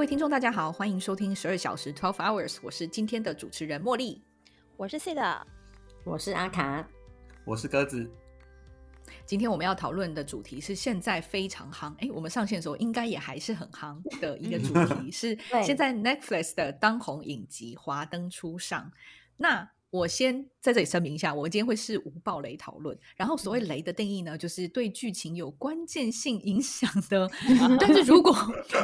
位听众，大家好，欢迎收听十二小时 （Twelve Hours），我是今天的主持人茉莉。我是 C 的，我是阿卡，我是鸽子。今天我们要讨论的主题是现在非常夯，哎，我们上线的时候应该也还是很夯的一个主题，是现在 Netflix 的当红影集《华灯初上》。那我先在这里声明一下，我们今天会是无暴雷讨论。然后所谓雷的定义呢，就是对剧情有关键性影响的。但是如果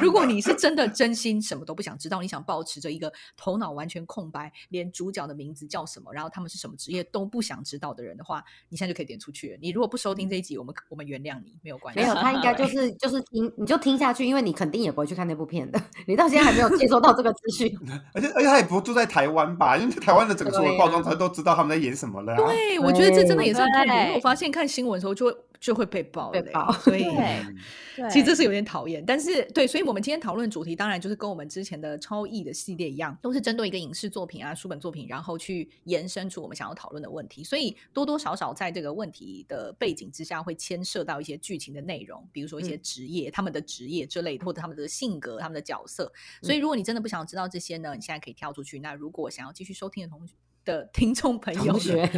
如果你是真的真心什么都不想知道，你想保持着一个头脑完全空白，连主角的名字叫什么，然后他们是什么职业都不想知道的人的话，你现在就可以点出去。你如果不收听这一集，我们我们原谅你，没有关系。没有，他应该就是就是听，你就听下去，因为你肯定也不会去看那部片的。你到现在还没有接收到这个资讯，而且而且他也不住在台湾吧？因为台湾的整个所有报。他都知道他们在演什么了。对，我觉得这真的也算透明。我发现看新闻的时候就会就会被爆，被爆。所以 其实这是有点讨厌。但是对，所以我们今天讨论主题当然就是跟我们之前的超译的系列一样，都是针对一个影视作品啊、书本作品，然后去延伸出我们想要讨论的问题。所以多多少少在这个问题的背景之下，会牵涉到一些剧情的内容，比如说一些职业、他们的职业之类的，或者他们的性格、他们的角色。所以如果你真的不想知道这些呢，你现在可以跳出去。那如果想要继续收听的同学。的听众朋友，同学，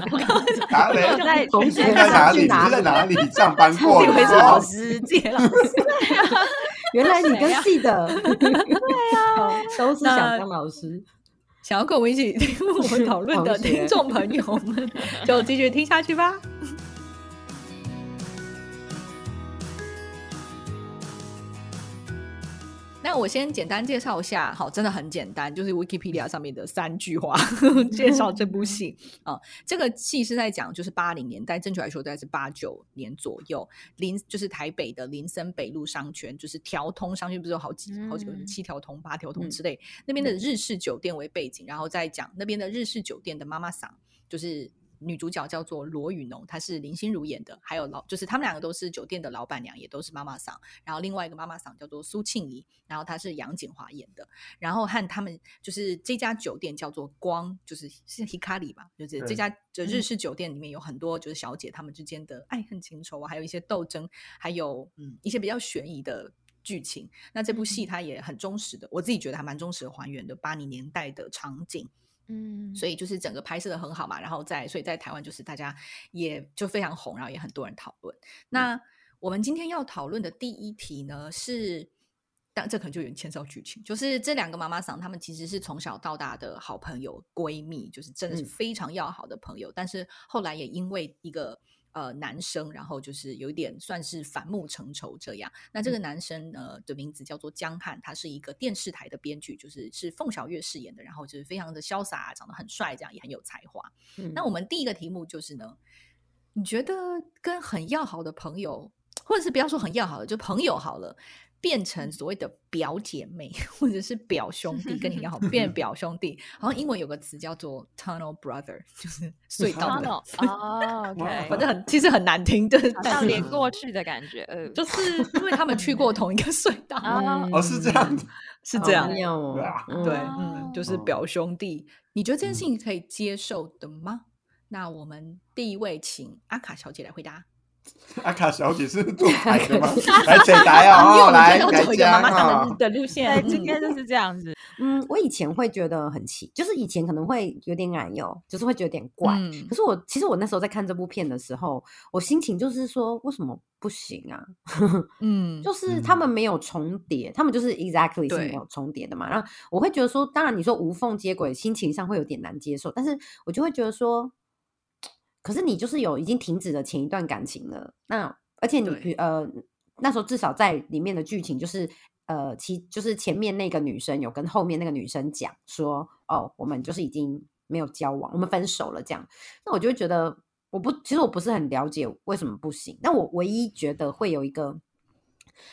哪里？在同学在哪里？你在哪里上班 过？以为是老师，谢老师。原来你跟系的，对啊，都是想当老师，想要跟我们一起听我们讨论的听众朋友们，就继续听下去吧。我先简单介绍一下，好，真的很简单，就是 Wikipedia 上面的三句话 介绍这部戏啊。这个戏是在讲，就是八零年代，正确来说大概是八九年左右，林就是台北的林森北路商圈，就是条通商圈，不是有好几好几个七条通、八条通之类，那边的日式酒店为背景，然后再讲那边的日式酒店的妈妈桑，就是。女主角叫做罗雨农，她是林心如演的。还有老，就是他们两个都是酒店的老板娘，也都是妈妈桑。然后另外一个妈妈桑叫做苏庆怡，然后她是杨锦华演的。然后和他们就是这家酒店叫做光，就是是 Hikari 吧，就是这家就日式酒店里面有很多就是小姐她们之间的爱恨情仇啊，还有一些斗争，还有嗯一些比较悬疑的剧情。那这部戏它也很忠实的，我自己觉得还蛮忠实的还原的八零年代的场景。嗯，所以就是整个拍摄的很好嘛，然后在所以在台湾就是大家也就非常红，然后也很多人讨论。那我们今天要讨论的第一题呢是，但这可能就有点牵涉剧情，就是这两个妈妈桑他们其实是从小到大的好朋友闺蜜，就是真的是非常要好的朋友，但是后来也因为一个。呃，男生，然后就是有一点算是反目成仇这样。那这个男生呃的名字叫做江汉，他是一个电视台的编剧，就是是凤小岳饰演的，然后就是非常的潇洒，长得很帅，这样也很有才华。那我们第一个题目就是呢，你觉得跟很要好的朋友，或者是不要说很要好的，就朋友好了。变成所谓的表姐妹或者是表兄弟，跟你一样好，变 表兄弟。好像英文有个词叫做 tunnel brother，就是隧道的哦。OK，反正很其实很难听，就是像连过去的感觉。呃，就是因为他们去过同一个 隧道哦，是这样，是这样，对，嗯，就是表兄弟。你觉得这件事情可以接受的吗？那我们第一位请阿卡小姐来回答。阿卡小姐是做牌的吗？来解答哦，来改讲啊。的路线，今天就是这样子。嗯，我以前会觉得很奇，就是以前可能会有点矮哟，就是会觉得有点怪。可是我其实我那时候在看这部片的时候，我心情就是说，为什么不行啊？嗯，就是他们没有重叠，他们就是 exactly 是没有重叠的嘛。然后我会觉得说，当然你说无缝接轨，心情上会有点难接受，但是我就会觉得说。可是你就是有已经停止了前一段感情了，那而且你呃那时候至少在里面的剧情就是呃其就是前面那个女生有跟后面那个女生讲说哦我们就是已经没有交往，我们分手了这样，那我就会觉得我不其实我不是很了解为什么不行，那我唯一觉得会有一个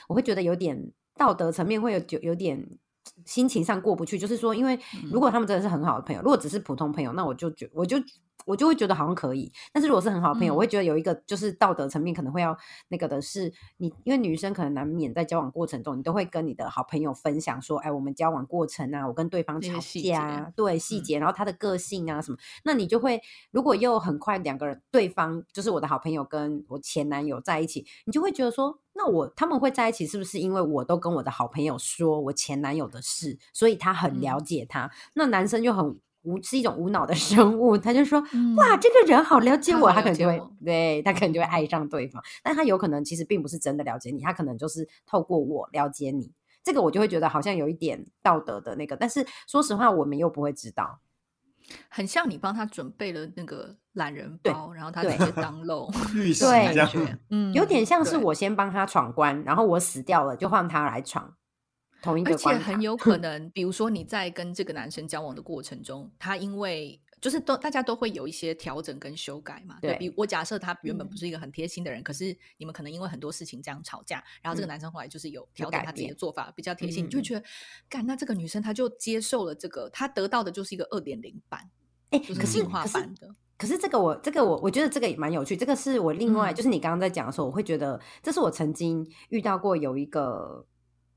我会觉得有点道德层面会有有有点心情上过不去，就是说因为如果他们真的是很好的朋友，如果只是普通朋友，那我就觉我就。我就会觉得好像可以，但是如果是很好的朋友，我会觉得有一个就是道德层面可能会要那个的是你，因为女生可能难免在交往过程中，你都会跟你的好朋友分享说，哎，我们交往过程啊，我跟对方吵架，对细节，然后他的个性啊什么，那你就会如果又很快两个人对方就是我的好朋友跟我前男友在一起，你就会觉得说，那我他们会在一起，是不是因为我都跟我的好朋友说我前男友的事，所以他很了解他？那男生就很无是一种无脑的 生物，他就说哇，这个人好了解我，他可能就会对他可能就会爱上对方，但他有可能其实并不是真的了解你，他可能就是透过我了解你。这个我就会觉得好像有一点道德的那个，但是说实话，我们又不会知道。很像你帮他准备了那个懒人包，然后他直接当漏，对，嗯，有点像是我先帮他闯关，然后我死掉了，就换他来闯同一个。而且很有可能，比如说你在跟这个男生交往的过程中，他因为。就是都大家都会有一些调整跟修改嘛。对比我假设他原本不是一个很贴心的人，可是你们可能因为很多事情这样吵架，然后这个男生后来就是有调整他自己的做法，比较贴心，你就觉得，干那这个女生她就接受了这个，她得到的就是一个二点零版，哎，可是可是可是这个我这个我我觉得这个也蛮有趣，这个是我另外就是你刚刚在讲的时候，我会觉得这是我曾经遇到过有一个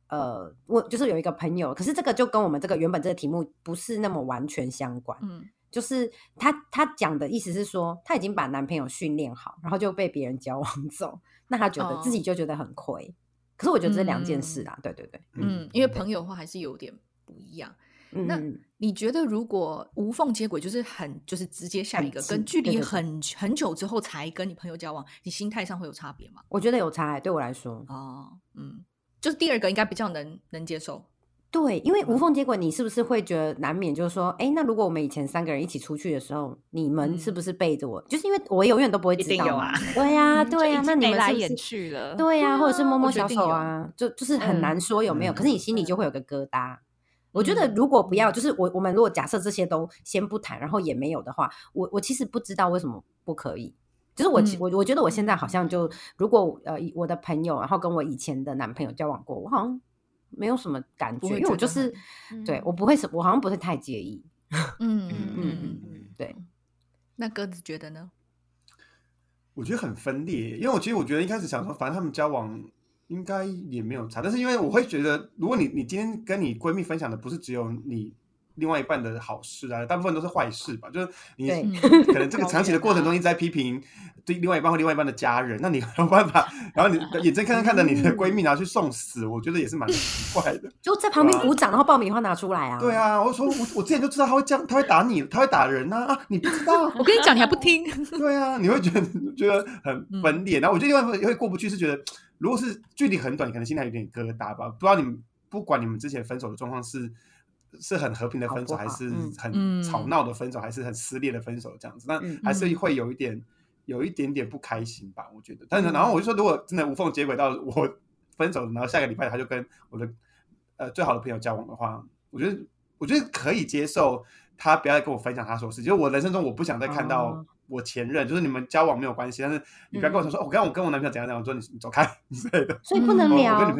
呃，我就是有一个朋友，可是这个就跟我们这个原本这个题目不是那么完全相关，嗯。就是他，他讲的意思是说，他已经把男朋友训练好，然后就被别人交往走，那他觉得自己就觉得很亏。可是我觉得这两件事啊，对对对，嗯，因为朋友的话还是有点不一样。那你觉得如果无缝接轨，就是很就是直接下一个，跟距离很很久之后才跟你朋友交往，你心态上会有差别吗？我觉得有差，对我来说，哦，嗯，就是第二个应该比较能能接受。对，因为无缝接轨，你是不是会觉得难免就是说，哎，那如果我们以前三个人一起出去的时候，你们是不是背着我？就是因为我永远都不会知道啊。对呀，对呀，那你们来眼去了。对呀，或者是摸摸小手啊，就就是很难说有没有。可是你心里就会有个疙瘩。我觉得如果不要，就是我我们如果假设这些都先不谈，然后也没有的话，我我其实不知道为什么不可以。就是我我我觉得我现在好像就，如果呃我的朋友，然后跟我以前的男朋友交往过，我好像。没有什么感觉，因为我就是对我不会是，我好像不会太介意。嗯 嗯嗯嗯，对。那鸽子觉得呢？我觉得很分裂，因为我其实我觉得一开始想说，反正他们交往应该也没有差，但是因为我会觉得，如果你你今天跟你闺蜜分享的不是只有你。另外一半的好事啊，大部分都是坏事吧？就是你可能这个 长期的过程中一直在批评对另外一半或另外一半的家人，那你 没有办法，然后你眼睁看看着你的闺蜜拿去送死，我觉得也是蛮奇怪的。就在旁边鼓掌，然后爆米花拿出来啊？对啊，我说我我之前就知道他会这样，他会打你，他会打人啊啊！你不知道？我跟你讲，你还不听？对啊，你会觉得觉得很分裂。然后我觉得另外一会过不去，是觉得如果是距离很短，可能心态有点疙瘩吧。不知道你们不管你们之前分手的状况是。是很和平的分手，还是很吵闹的分手，还是很撕裂的分手这样子？那还是会有一点，有一点点不开心吧？我觉得。但是，然后我就说，如果真的无缝接轨到我分手，然后下个礼拜他就跟我的呃最好的朋友交往的话，我觉得我觉得可以接受。他不要再跟我分享他说事，就我人生中我不想再看到我前任。就是你们交往没有关系，但是你不要跟我说说，我刚我跟我男朋友怎样怎样，我说你你走开之类的。所以不能聊。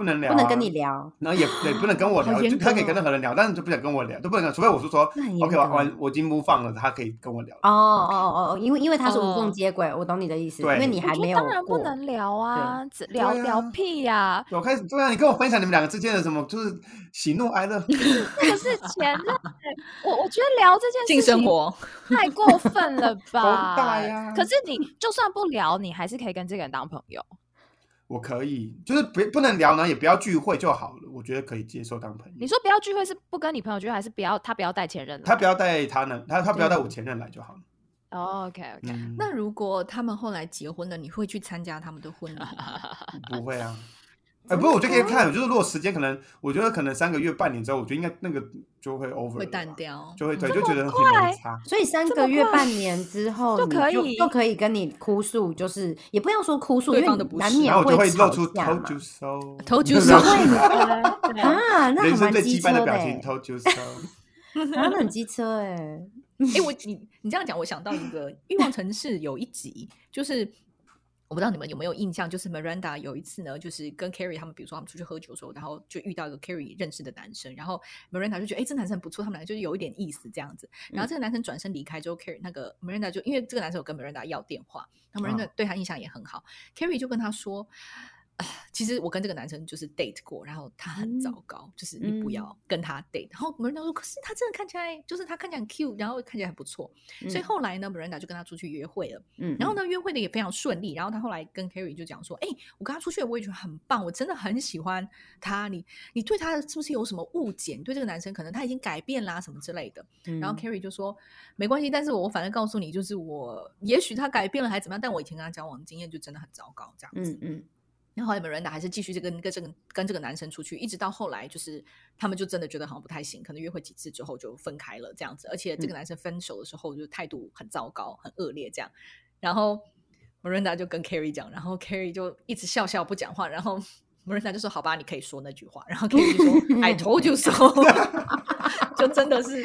不能聊，不能跟你聊，然后也也，不能跟我聊，就他可以跟任何人聊，但是就不想跟我聊，都不能，除非我是说，OK，我我已经不放了，他可以跟我聊。哦哦哦哦，因为因为他是无缝接轨，我懂你的意思，因为你还没有当然不能聊啊，聊聊屁呀！我开始对啊，你跟我分享你们两个之间的什么，就是喜怒哀乐。那个是前任，我我觉得聊这件事情生活太过分了吧？大呀！可是你就算不聊，你还是可以跟这个人当朋友。我可以，就是不不能聊呢，也不要聚会就好了。我觉得可以接受当朋友。你说不要聚会是不跟你朋友聚会，还是不要他不要带前任？他不要带他呢，他他不要带我前任来就好了。OK OK。那如果他们后来结婚了，你会去参加他们的婚礼？不会啊。哎，不过我就可以看，就是如果时间可能，我觉得可能三个月、半年之后，我觉得应该那个就会 over，会淡掉，就会对，就觉得很差。所以三个月、半年之后 就可以就可以跟你哭诉，就是也不要说哭诉，因为难免会露出头就收，偷就收啊，那还蛮机车的表情，偷就收，啊，很机车哎。哎，我你你这样讲，我想到一个《欲望城市》有一集，就是。我不知道你们有没有印象，就是 Miranda 有一次呢，就是跟 Carrie 他们，比如说他们出去喝酒的时候，然后就遇到一个 Carrie 认识的男生，然后 Miranda 就觉得，哎，这男生很不错，他们两个就是有一点意思这样子。然后这个男生转身离开之后，Carrie 那个 Miranda 就因为这个男生有跟 Miranda 要电话，那 Miranda 对他印象也很好，Carrie 就跟他说，其实我跟这个男生就是 date 过，然后他很糟糕，就是你不要跟他 date。然后 Miranda 说，可是他真的看起来，就是他看起来很 cute，然后看起来很不错。所以后来呢，Miranda 就跟他出去约会了。嗯，然后呢，约会的也非常顺利。然后他后来跟 Carrie 就讲说，哎，我跟他出去，我也觉得很棒，我真的很喜欢他。你你对他是不是有什么误解？你对这个男生可能他已经改变啦，什么之类的。然后 Carrie 就说，没关系，但是我反正告诉你，就是我也许他改变了还怎么样，但我以前跟他交往经验就真的很糟糕，这样子。嗯嗯。然后后来 Miranda 还是继续这跟跟这个跟这个男生出去，一直到后来就是他们就真的觉得好像不太行，可能约会几次之后就分开了这样子。而且这个男生分手的时候就态度很糟糕、很恶劣这样。然后 Miranda 就跟 Carrie 讲，然后 Carrie 就一直笑笑不讲话。然后 Miranda 就说：“好吧，你可以说那句话。”然后 Carrie 就说：“I told you so。” 就真的是，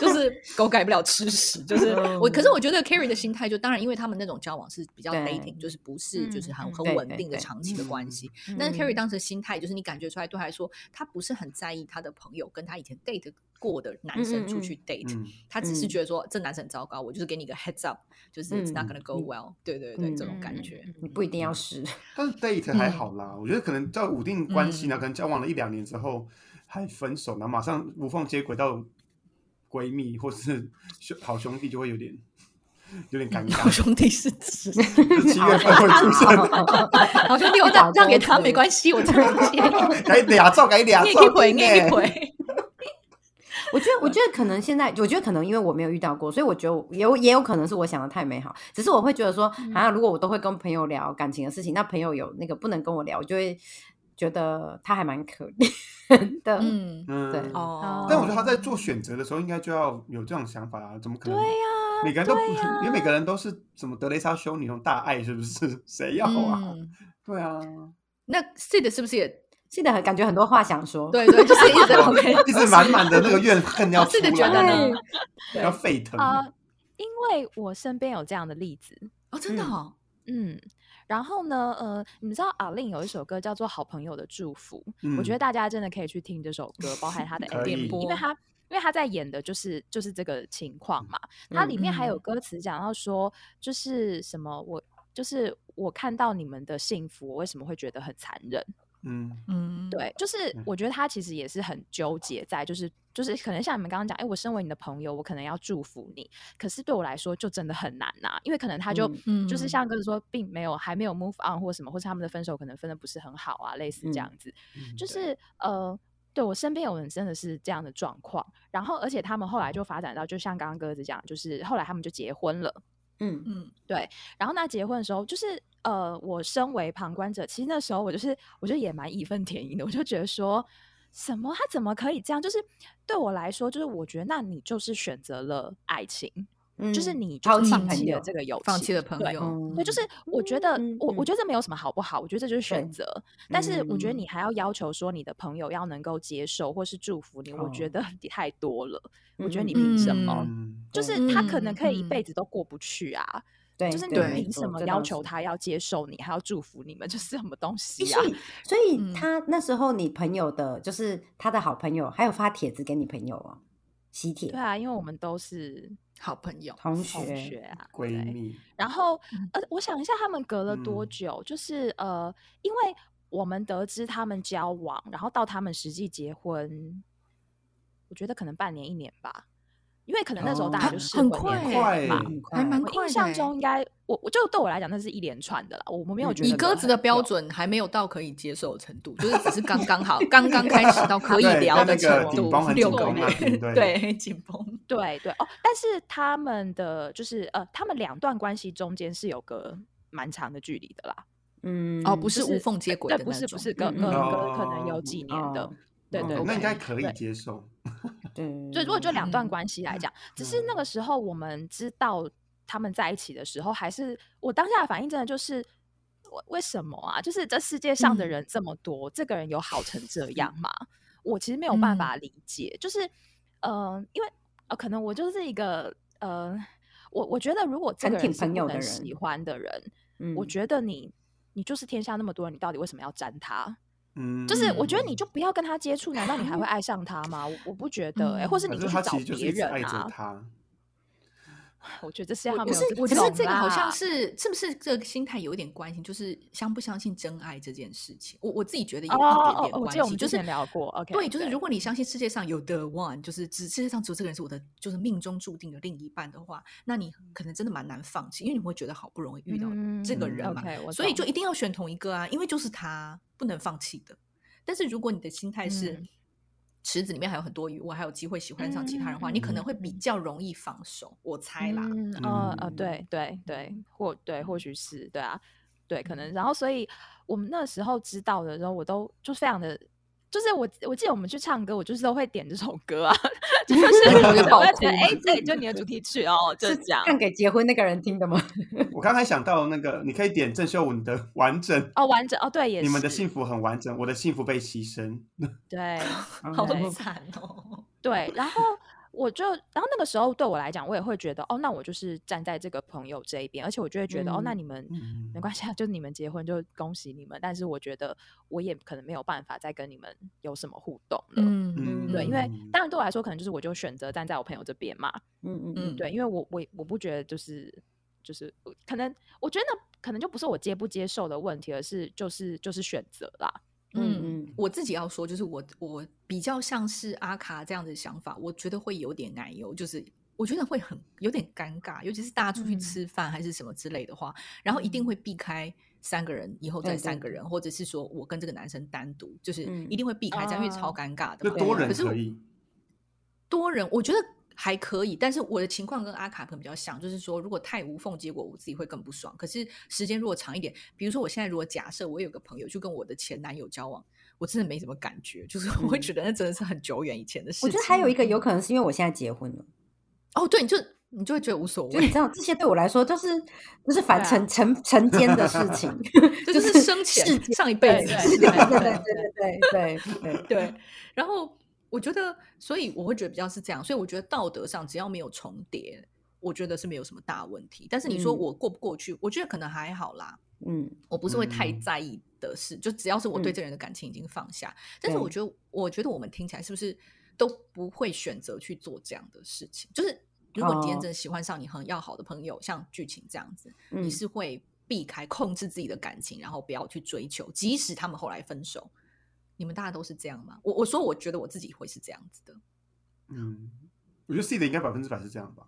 就是狗改不了吃屎。就是我，可是我觉得 Carrie 的心态，就当然因为他们那种交往是比较 dating，就是不是就是很很稳定的长期的关系。但是 Carrie 当时心态，就是你感觉出来，对他来说，他不是很在意他的朋友跟他以前 date 过的男生出去 date，他只是觉得说这男生很糟糕，我就是给你个 heads up，就是 it's not gonna go well。对对对，这种感觉，你不一定要试。但是 date 还好啦，我觉得可能在稳定关系呢，可能交往了一两年之后。还分手呢，马上无缝接轨到闺蜜或是兄好兄弟，就会有点有点尴尬。好兄弟是指 七月份会出现。好兄弟，我让让给他没关系，我这样接。改俩照，改俩照，一回一回。我觉得，我觉得可能现在，我觉得可能因为我没有遇到过，所以我觉得有也有可能是我想的太美好。只是我会觉得说，好像如果我都会跟朋友聊感情的事情，那朋友有那个不能跟我聊，我就会。觉得他还蛮可怜的，嗯嗯，对哦。但我觉得他在做选择的时候，应该就要有这种想法啊，怎么可能？对呀，每个人都不，因为每个人都是什么德雷莎修女那种大爱，是不是？谁要啊？对啊。那 Sid 是不是也记得感觉很多话想说？对对，就是一直 OK，一直满满的那个怨恨要出来，要沸腾啊！因为我身边有这样的例子哦，真的哦，嗯。然后呢，呃，你们知道阿令有一首歌叫做《好朋友的祝福》，我觉得大家真的可以去听这首歌，包含他的 MV，因为他因为他在演的就是就是这个情况嘛。他里面还有歌词讲到说，就是什么我就是我看到你们的幸福，我为什么会觉得很残忍？嗯。嗯，对，就是我觉得他其实也是很纠结在，就是就是可能像你们刚刚讲，哎，我身为你的朋友，我可能要祝福你，可是对我来说就真的很难呐，因为可能他就就是。像哥子说，并没有还没有 move on 或什么，或是他们的分手可能分的不是很好啊，类似这样子，就是。呃，对我身边有人真的是这样的状况，然后而且他们后来就发展到，就像刚刚鸽子讲，就是后来他们就结婚了。嗯嗯，对。然后那结婚的时候，就是呃，我身为旁观者，其实那时候我就是，我觉得也蛮义愤填膺的。我就觉得说，什么他怎么可以这样？就是对我来说，就是我觉得，那你就是选择了爱情。就是你就放弃了这个友，放弃了朋友，对，就是我觉得我我觉得这没有什么好不好，我觉得这就是选择。但是我觉得你还要要求说你的朋友要能够接受或是祝福你，我觉得你太多了。我觉得你凭什么？就是他可能可以一辈子都过不去啊。对，就是你凭什么要求他要接受你，还要祝福你们？就是什么东西啊？所以，所以他那时候你朋友的，就是他的好朋友，还有发帖子给你朋友啊，喜帖。对啊，因为我们都是。好朋友、同学啊，闺蜜。然后，呃，我想一下，他们隔了多久？就是呃，因为我们得知他们交往，然后到他们实际结婚，我觉得可能半年、一年吧。因为可能那时候大家就是很快嘛，还蛮快。印象中应该，我我就对我来讲，那是一连串的啦。我们没有觉得以鸽子的标准还没有到可以接受的程度，就是只是刚刚好，刚刚开始到可以聊的程度。六个月，对紧绷，对对哦。但是他们的就是呃，他们两段关系中间是有个蛮长的距离的啦。嗯，哦，不是无缝接轨的不是不是，隔隔隔可能有几年的。对对，那应该可以接受。对，所以如果就两段关系来讲，只是那个时候我们知道他们在一起的时候，还是我当下的反应真的就是，为为什么啊？就是这世界上的人这么多，这个人有好成这样吗？我其实没有办法理解。就是，呃，因为呃，可能我就是一个呃，我我觉得如果这个人是不能喜欢的人，我觉得你你就是天下那么多人，你到底为什么要沾他？嗯，就是我觉得你就不要跟他接触，难道你还会 爱上他吗？我我不觉得，哎，或是你就去找别人啊？我觉得这是他们不是，我觉得这个好像是是不是这个心态有一点关系，就是相不相信真爱这件事情。我我自己觉得有一点点关系，就是聊过，OK，对，就是如果你相信世界上有 the one，就是只世界上只有这个人是我的，就是命中注定的另一半的话，那你可能真的蛮难放弃，因为你会觉得好不容易遇到这个人嘛，所以就一定要选同一个啊，因为就是他不能放弃的。但是如果你的心态是。池子里面还有很多鱼，我还有机会喜欢上其他人的话，你可能会比较容易放手。我猜啦，呃呃，对对对，或对，或许是对啊，对，可能。然后，所以我们那时候知道的时候，我都就非常的。就是我，我记得我们去唱歌，我就是都会点这首歌啊，就是我会觉得，哎，这就你的主题曲哦，就是讲唱给结婚那个人听的吗？我刚才想到那个，你可以点郑秀文的《完整》哦，完整哦，对，也是你们的幸福很完整，我的幸福被牺牲，对，好惨哦，对，然后。我就，然后那个时候对我来讲，我也会觉得，哦，那我就是站在这个朋友这一边，而且我就会觉得，哦，那你们没关系啊，就你们结婚就恭喜你们，但是我觉得我也可能没有办法再跟你们有什么互动了，嗯，对，因为当然对我来说，可能就是我就选择站在我朋友这边嘛，嗯嗯嗯，对，因为我我我不觉得就是就是可能我觉得可能就不是我接不接受的问题，而是就是就是选择啦。嗯嗯，我自己要说，就是我我比较像是阿卡这样的想法，我觉得会有点奶油，就是我觉得会很有点尴尬，尤其是大家出去吃饭还是什么之类的话，然后一定会避开三个人，以后再三个人，或者是说我跟这个男生单独，就是一定会避开这样，因为超尴尬的。多人可以，多人我觉得。还可以，但是我的情况跟阿卡可能比较像，就是说如果太无缝接果，我自己会更不爽。可是时间如果长一点，比如说我现在如果假设我有个朋友就跟我的前男友交往，我真的没什么感觉，就是我会觉得那真的是很久远以前的事。我觉得还有一个有可能是因为我现在结婚了。哦，对，你就你就会觉得无所谓。你知道这些对我来说都是都是反成成成间的事情 就是生前上一辈子。对对对对对对 对，然后。我觉得，所以我会觉得比较是这样，所以我觉得道德上只要没有重叠，我觉得是没有什么大问题。但是你说我过不过去，我觉得可能还好啦。嗯，我不是会太在意的事，就只要是我对这个人的感情已经放下。但是我觉得，我觉得我们听起来是不是都不会选择去做这样的事情？就是如果你今天真的喜欢上你很要好的朋友，像剧情这样子，你是会避开、控制自己的感情，然后不要去追求，即使他们后来分手。你们大家都是这样吗？我我说，我觉得我自己会是这样子的。嗯，我觉得 C 的应该百分之百是这样吧。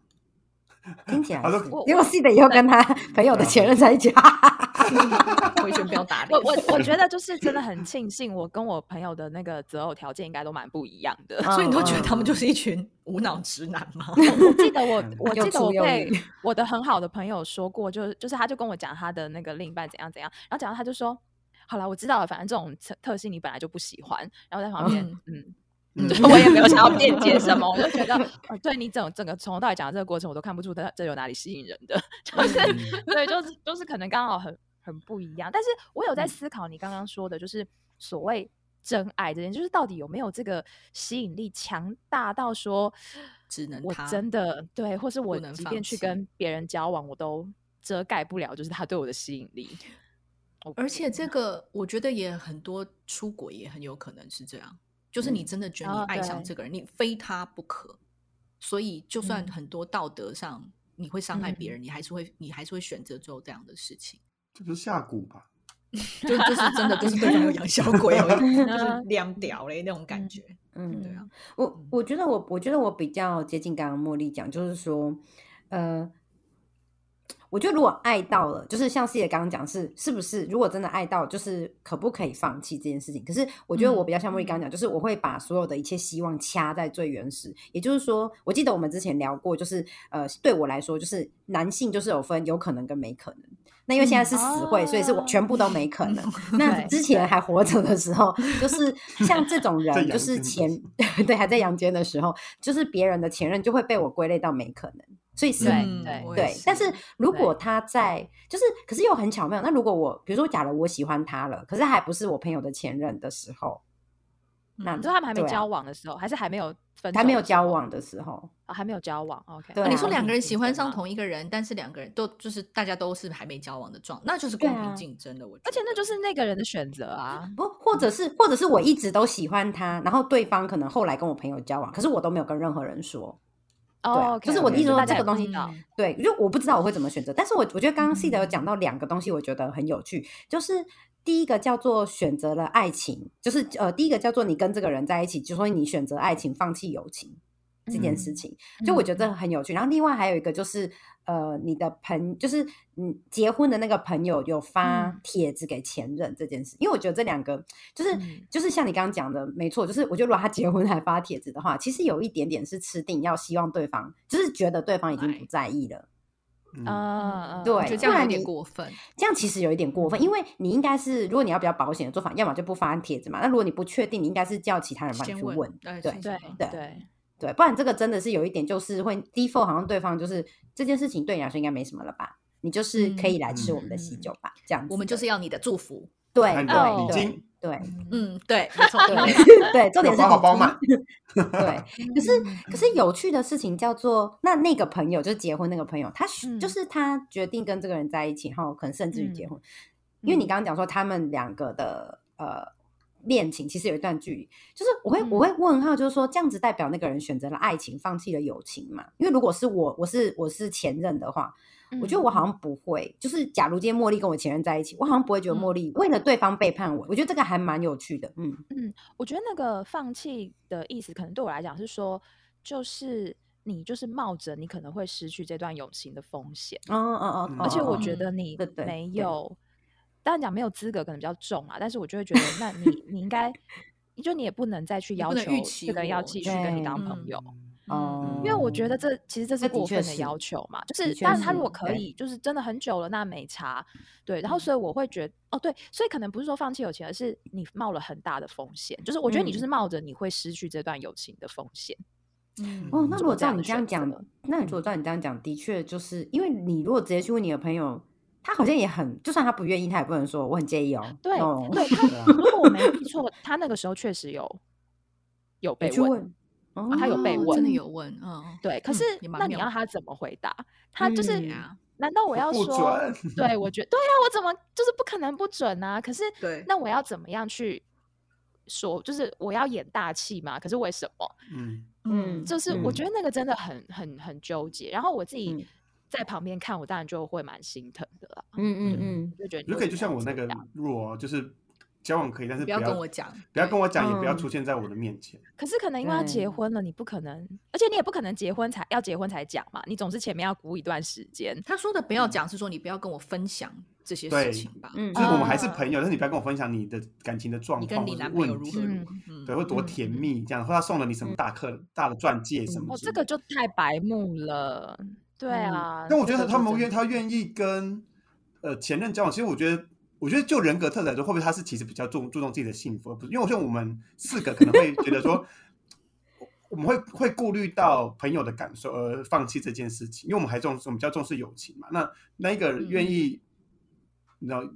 听起来，因为 C 的以后跟他 朋友的前任在一起，回旋镖打我我我觉得就是真的很庆幸，我跟我朋友的那个择偶条件应该都蛮不一样的，所以你都觉得他们就是一群无脑直男吗？我记得我我记得我被我的很好的朋友说过，就是就是他就跟我讲他的那个另一半怎样怎样，然后讲到他就说。好了，我知道了。反正这种特特性你本来就不喜欢，然后在旁边，嗯，我也没有想要辩解什么，我就觉得，对你整整个从头到尾讲的这个过程，我都看不出它这有哪里吸引人的，就是 对，就是就是可能刚好很很不一样。但是我有在思考你刚刚说的，就是所谓真爱这件，就是到底有没有这个吸引力强大到说，只能我真的对，或是我即便去跟别人交往，我都遮盖不了，就是他对我的吸引力。而且这个我觉得也很多出轨也很有可能是这样，就是你真的觉得你爱上这个人，你非他不可，所以就算很多道德上你会伤害别人，你还是会你还是会选择做这样的事情。这不是下蛊吧？就就是真的就是对方有养小 鬼，就是亮屌嘞那种感觉。嗯，对啊，我我觉得我我觉得我比较接近刚刚茉莉讲，就是说，呃。我觉得如果爱到了，就是像四爷刚刚讲，是是不是？如果真的爱到，就是可不可以放弃这件事情？可是我觉得我比较像茉莉刚刚讲，就是我会把所有的一切希望掐在最原始。也就是说，我记得我们之前聊过，就是呃，对我来说，就是男性就是有分有可能跟没可能。那因为现在是死会，所以是我全部都没可能。那 之前还活着的时候，就是像这种人，就是前 对还在阳间的时候，就是别人的前任就会被我归类到没可能。所以是，对对，但是如果他在，就是，可是又很巧妙。那如果我，比如说，假如我喜欢他了，可是还不是我朋友的前任的时候，那就他们还没交往的时候，还是还没有分，还没有交往的时候，还没有交往。OK，你说两个人喜欢上同一个人，但是两个人都就是大家都是还没交往的状，那就是公平竞争的。我而且那就是那个人的选择啊，不，或者是，或者是我一直都喜欢他，然后对方可能后来跟我朋友交往，可是我都没有跟任何人说。对，就是我的意思说这个东西，对，就我不知道我会怎么选择。但是我我觉得刚刚 C 的有讲到两个东西，我觉得很有趣，就是第一个叫做选择了爱情，就是呃，第一个叫做你跟这个人在一起，就说你选择爱情，放弃友情。这件事情，就我觉得很有趣。然后另外还有一个就是，呃，你的朋就是嗯结婚的那个朋友有发帖子给前任这件事，因为我觉得这两个就是就是像你刚刚讲的，没错，就是我觉得如果他结婚还发帖子的话，其实有一点点是吃定，要希望对方就是觉得对方已经不在意了。啊，对，这样有点过分。这样其实有一点过分，因为你应该是如果你要比较保险的做法，要么就不发帖子嘛。那如果你不确定，你应该是叫其他人帮你去问。对对对对。对，不然这个真的是有一点，就是会 default，好像对方就是这件事情对你来说应该没什么了吧？你就是可以来吃我们的喜酒吧，这样子。我们就是要你的祝福，对对对对，嗯，对，没错，对，重点是好包嘛。对，可是可是有趣的事情叫做，那那个朋友就是结婚那个朋友，他就是他决定跟这个人在一起，然后可能甚至于结婚，因为你刚刚讲说他们两个的呃。恋情其实有一段距离，就是我会我会问号，就是说这样子代表那个人选择了爱情，放弃了友情嘛？因为如果是我，我是我是前任的话，我觉得我好像不会。就是假如今天茉莉跟我前任在一起，我好像不会觉得茉莉为了对方背叛我。我觉得这个还蛮有趣的。嗯嗯，我觉得那个放弃的意思，可能对我来讲是说，就是你就是冒着你可能会失去这段友情的风险。嗯嗯嗯，而且我觉得你没有。当然讲没有资格可能比较重啊，但是我就会觉得，那你你应该，就你也不能再去要求这个要继续跟你当朋友哦，因为我觉得这其实这是过分的要求嘛，就是但是他如果可以，就是真的很久了，那没差，对，然后所以我会觉得，哦对，所以可能不是说放弃友情，而是你冒了很大的风险，就是我觉得你就是冒着你会失去这段友情的风险。嗯哦，那如果照你这样讲，那如果照你这样讲，的确就是因为你如果直接去问你的朋友。他好像也很，就算他不愿意，他也不能说我很介意哦。对，对他如果我没记错，他那个时候确实有有被问，他有被问，真的有问，嗯，对。可是那你要他怎么回答？他就是，难道我要说？对，我觉得对啊，我怎么就是不可能不准啊？可是，对，那我要怎么样去说？就是我要演大气嘛？可是为什么？嗯嗯，就是我觉得那个真的很很很纠结。然后我自己。在旁边看，我当然就会蛮心疼的啦。嗯嗯嗯，就觉得就可以，就像我那个弱，就是交往可以，但是不要跟我讲，不要跟我讲，也不要出现在我的面前。可是可能因为要结婚了，你不可能，而且你也不可能结婚才要结婚才讲嘛。你总是前面要鼓一段时间。他说的不要讲，是说你不要跟我分享这些事情吧。嗯，就是我们还是朋友，但是你不要跟我分享你的感情的状况，你跟你男朋友如何如何，对，会多甜蜜这样，或他送了你什么大客大的钻戒什么。哦，这个就太白目了。对啊，但我觉得他们愿他愿意跟呃前任交往，其实我觉得，我觉得就人格特质来说，会不会他是其实比较重注重自己的幸福，而不是因为我觉得我们四个可能会觉得说，我们会会顾虑到朋友的感受而放弃这件事情，因为我们还重我们比较重视友情嘛。那那一个愿意，你知道，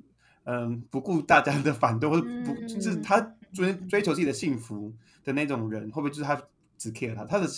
嗯，不顾大家的反对，或者不就是他追追求自己的幸福的那种人，会不会就是他只 care 他他的？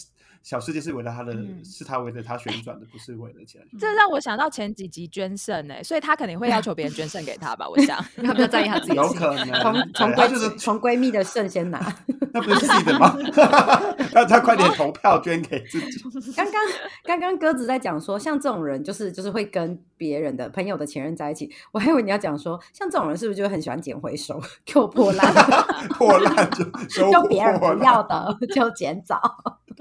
小世界是围着他的，是他围着他旋转的，不是围着其他。这让我想到前几集捐肾哎，所以他肯定会要求别人捐肾给他吧？我想，他比较在意他自己。有可能从从闺就是从闺蜜的肾先拿，那不是自己的吗？那他快点投票捐给自己。刚刚刚刚鸽子在讲说，像这种人就是就是会跟别人的朋友的前任在一起。我还以为你要讲说，像这种人是不是就很喜欢捡回收，就破烂破烂就收，就别人不要的就捡走。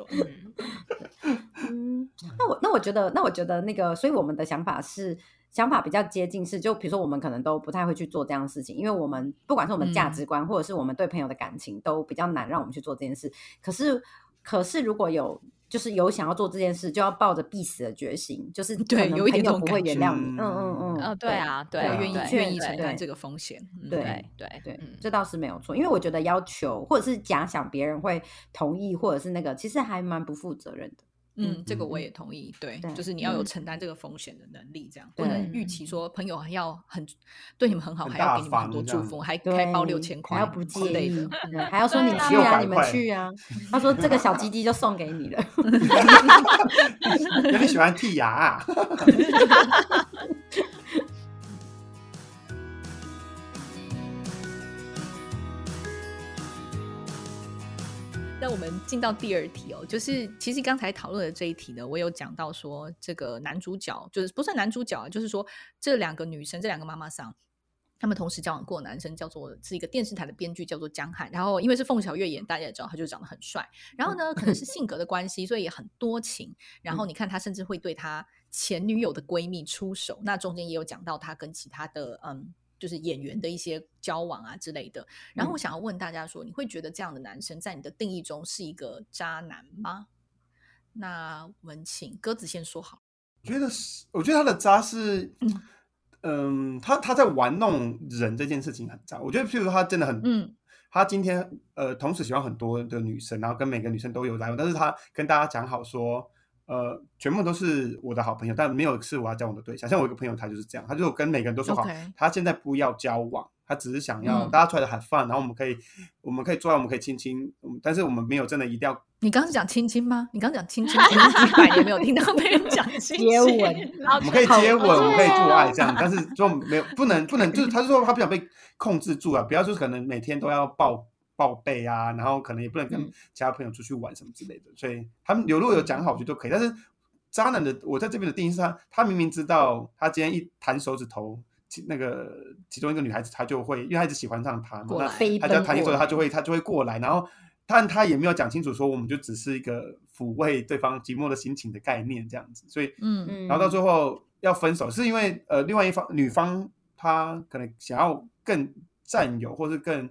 嗯，那我那我觉得，那我觉得那个，所以我们的想法是想法比较接近，是就比如说我们可能都不太会去做这样的事情，因为我们不管是我们价值观，或者是我们对朋友的感情，都比较难让我们去做这件事。可是，可是如果有就是有想要做这件事，就要抱着必死的决心，就是对有一点不会原谅你。嗯嗯嗯，对啊，对，愿意愿意承担这个风险。对对对，这倒是没有错，因为我觉得要求或者是假想别人会同意，或者是那个，其实还蛮不负责任的。嗯，这个我也同意。对，就是你要有承担这个风险的能力，这样不能预期说朋友还要很对你们很好，还要给你们很多祝福，还开包六千块，还要不介意，还要说你去啊，你们去啊。他说这个小鸡鸡就送给你了。你喜欢剔牙。们进到第二题哦，就是其实刚才讨论的这一题呢，我有讲到说，这个男主角就是不算男主角啊，就是说这两个女生，这两个妈妈桑。他们同时交往过男生，叫做是一个电视台的编剧，叫做江汉。然后因为是凤小岳演，大家也知道，他就长得很帅。然后呢，可能是性格的关系，所以也很多情。然后你看，他甚至会对他前女友的闺蜜出手。那中间也有讲到他跟其他的嗯，就是演员的一些交往啊之类的。然后我想要问大家说，你会觉得这样的男生在你的定义中是一个渣男吗？那我们请鸽子先说好。我觉得是，我觉得他的渣是。嗯，他他在玩弄人这件事情很渣。我觉得，譬如说他真的很，嗯，他今天呃，同时喜欢很多的女生，然后跟每个女生都有来往，但是他跟大家讲好说，呃，全部都是我的好朋友，但没有是我要交往的对象。像我一个朋友，他就是这样，他就跟每个人都说好，他现在不要交往。他只是想要大家出来的很 fun，然后我们可以，我们可以坐在，我们可以亲亲，但是我们没有真的一定要。你刚刚是讲亲亲吗？你刚刚讲亲亲，几百年没有听到别人讲 接吻，我们可以接吻，我们可以做爱这样，但是就没有不能不能，就是他是说他不想被控制住啊，不要就是可能每天都要报报备啊，然后可能也不能跟其他朋友出去玩什么之类的，所以他们有如果有讲好，我觉得都可以。但是渣男的，我在这边的定义是他，他明明知道他今天一弹手指头。那个其中一个女孩子，她就会，因为她一直喜欢上他嘛，那她叫谈一说，她就会，他就会过来，然后，但他也没有讲清楚，说我们就只是一个抚慰对方寂寞的心情的概念这样子，所以，嗯嗯，然后到最后要分手，是因为呃，另外一方女方她可能想要更占有，或是更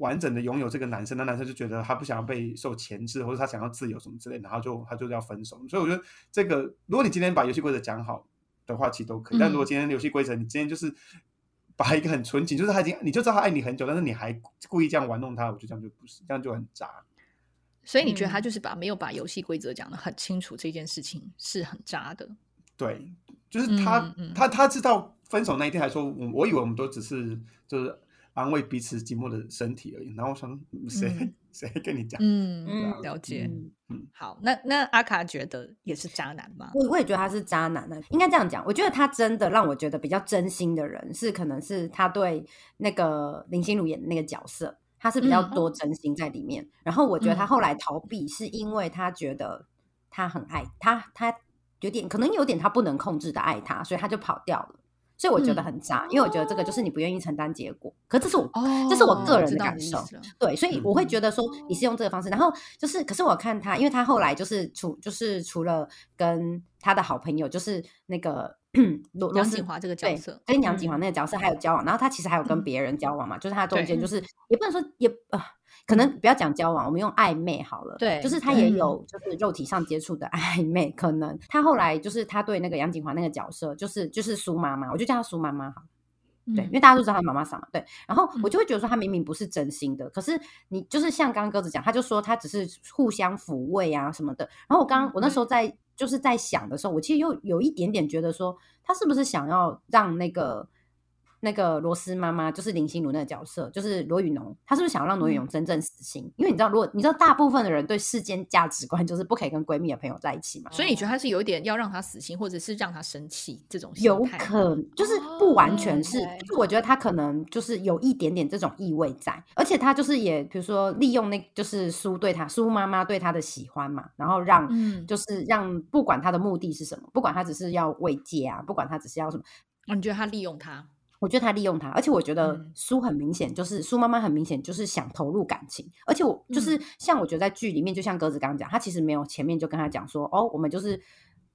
完整的拥有这个男生，那男生就觉得他不想要被受钳制，或者他想要自由什么之类，然后就他就要分手，所以我觉得这个，如果你今天把游戏规则讲好。的话其实都可以，但如果今天游戏规则，你今天就是把一个很纯情，就是他已经你就知道他爱你很久，但是你还故意这样玩弄他，我觉得这样就不是，这样就很渣。所以你觉得他就是把没有把游戏规则讲的很清楚，这件事情是很渣的。对，就是他他他知道分手那一天还说，我我以为我们都只是就是。安慰彼此寂寞的身体而已。然后我想，谁 谁跟你讲？嗯嗯，了解。嗯，好，那那阿卡觉得也是渣男吗？我我也觉得他是渣男呢。应该这样讲，我觉得他真的让我觉得比较真心的人，是可能是他对那个林心如演的那个角色，他是比较多真心在里面。然后我觉得他后来逃避，是因为他觉得他很爱他，他有点可能有点他不能控制的爱他，所以他就跑掉了。所以我觉得很渣，因为我觉得这个就是你不愿意承担结果。可这是我，这是我个人的感受。对，所以我会觉得说你是用这个方式，然后就是，可是我看他，因为他后来就是除，就是除了跟他的好朋友，就是那个罗杨锦华这个角色，跟杨锦华那个角色还有交往，然后他其实还有跟别人交往嘛，就是他中间就是也不能说也啊。可能不要讲交往，我们用暧昧好了。对，就是他也有就是肉体上接触的 暧昧。可能他后来就是他对那个杨锦华那个角色，就是就是苏妈妈，我就叫她苏妈妈好。对，因为大家都知道他妈妈桑嘛。对，然后我就会觉得说他明明不是真心的，可是你就是像刚刚鸽子讲，他就说他只是互相抚慰啊什么的。然后我刚我那时候在就是在想的时候，我其实又有一点点觉得说他是不是想要让那个。那个罗斯妈妈就是林心如那个角色，就是罗宇农，他是不是想要让罗宇农真正死心？因为你知道，如果你知道大部分的人对世间价值观就是不可以跟闺蜜的朋友在一起嘛，所以你觉得她是有一点要让她死心，或者是让她生气这种？有可能就是不完全是，我觉得她可能就是有一点点这种意味在，而且她就是也比如说利用那就是苏对她苏妈妈对她的喜欢嘛，然后让就是让不管她的目的是什么，不管她只是要慰藉啊，不管她只是要什么，你觉得她利用他？我觉得他利用他，而且我觉得苏很明显就是苏妈妈很明显就是想投入感情，而且我就是像我觉得在剧里面，就像鸽子刚刚讲，他其实没有前面就跟他讲说哦，我们就是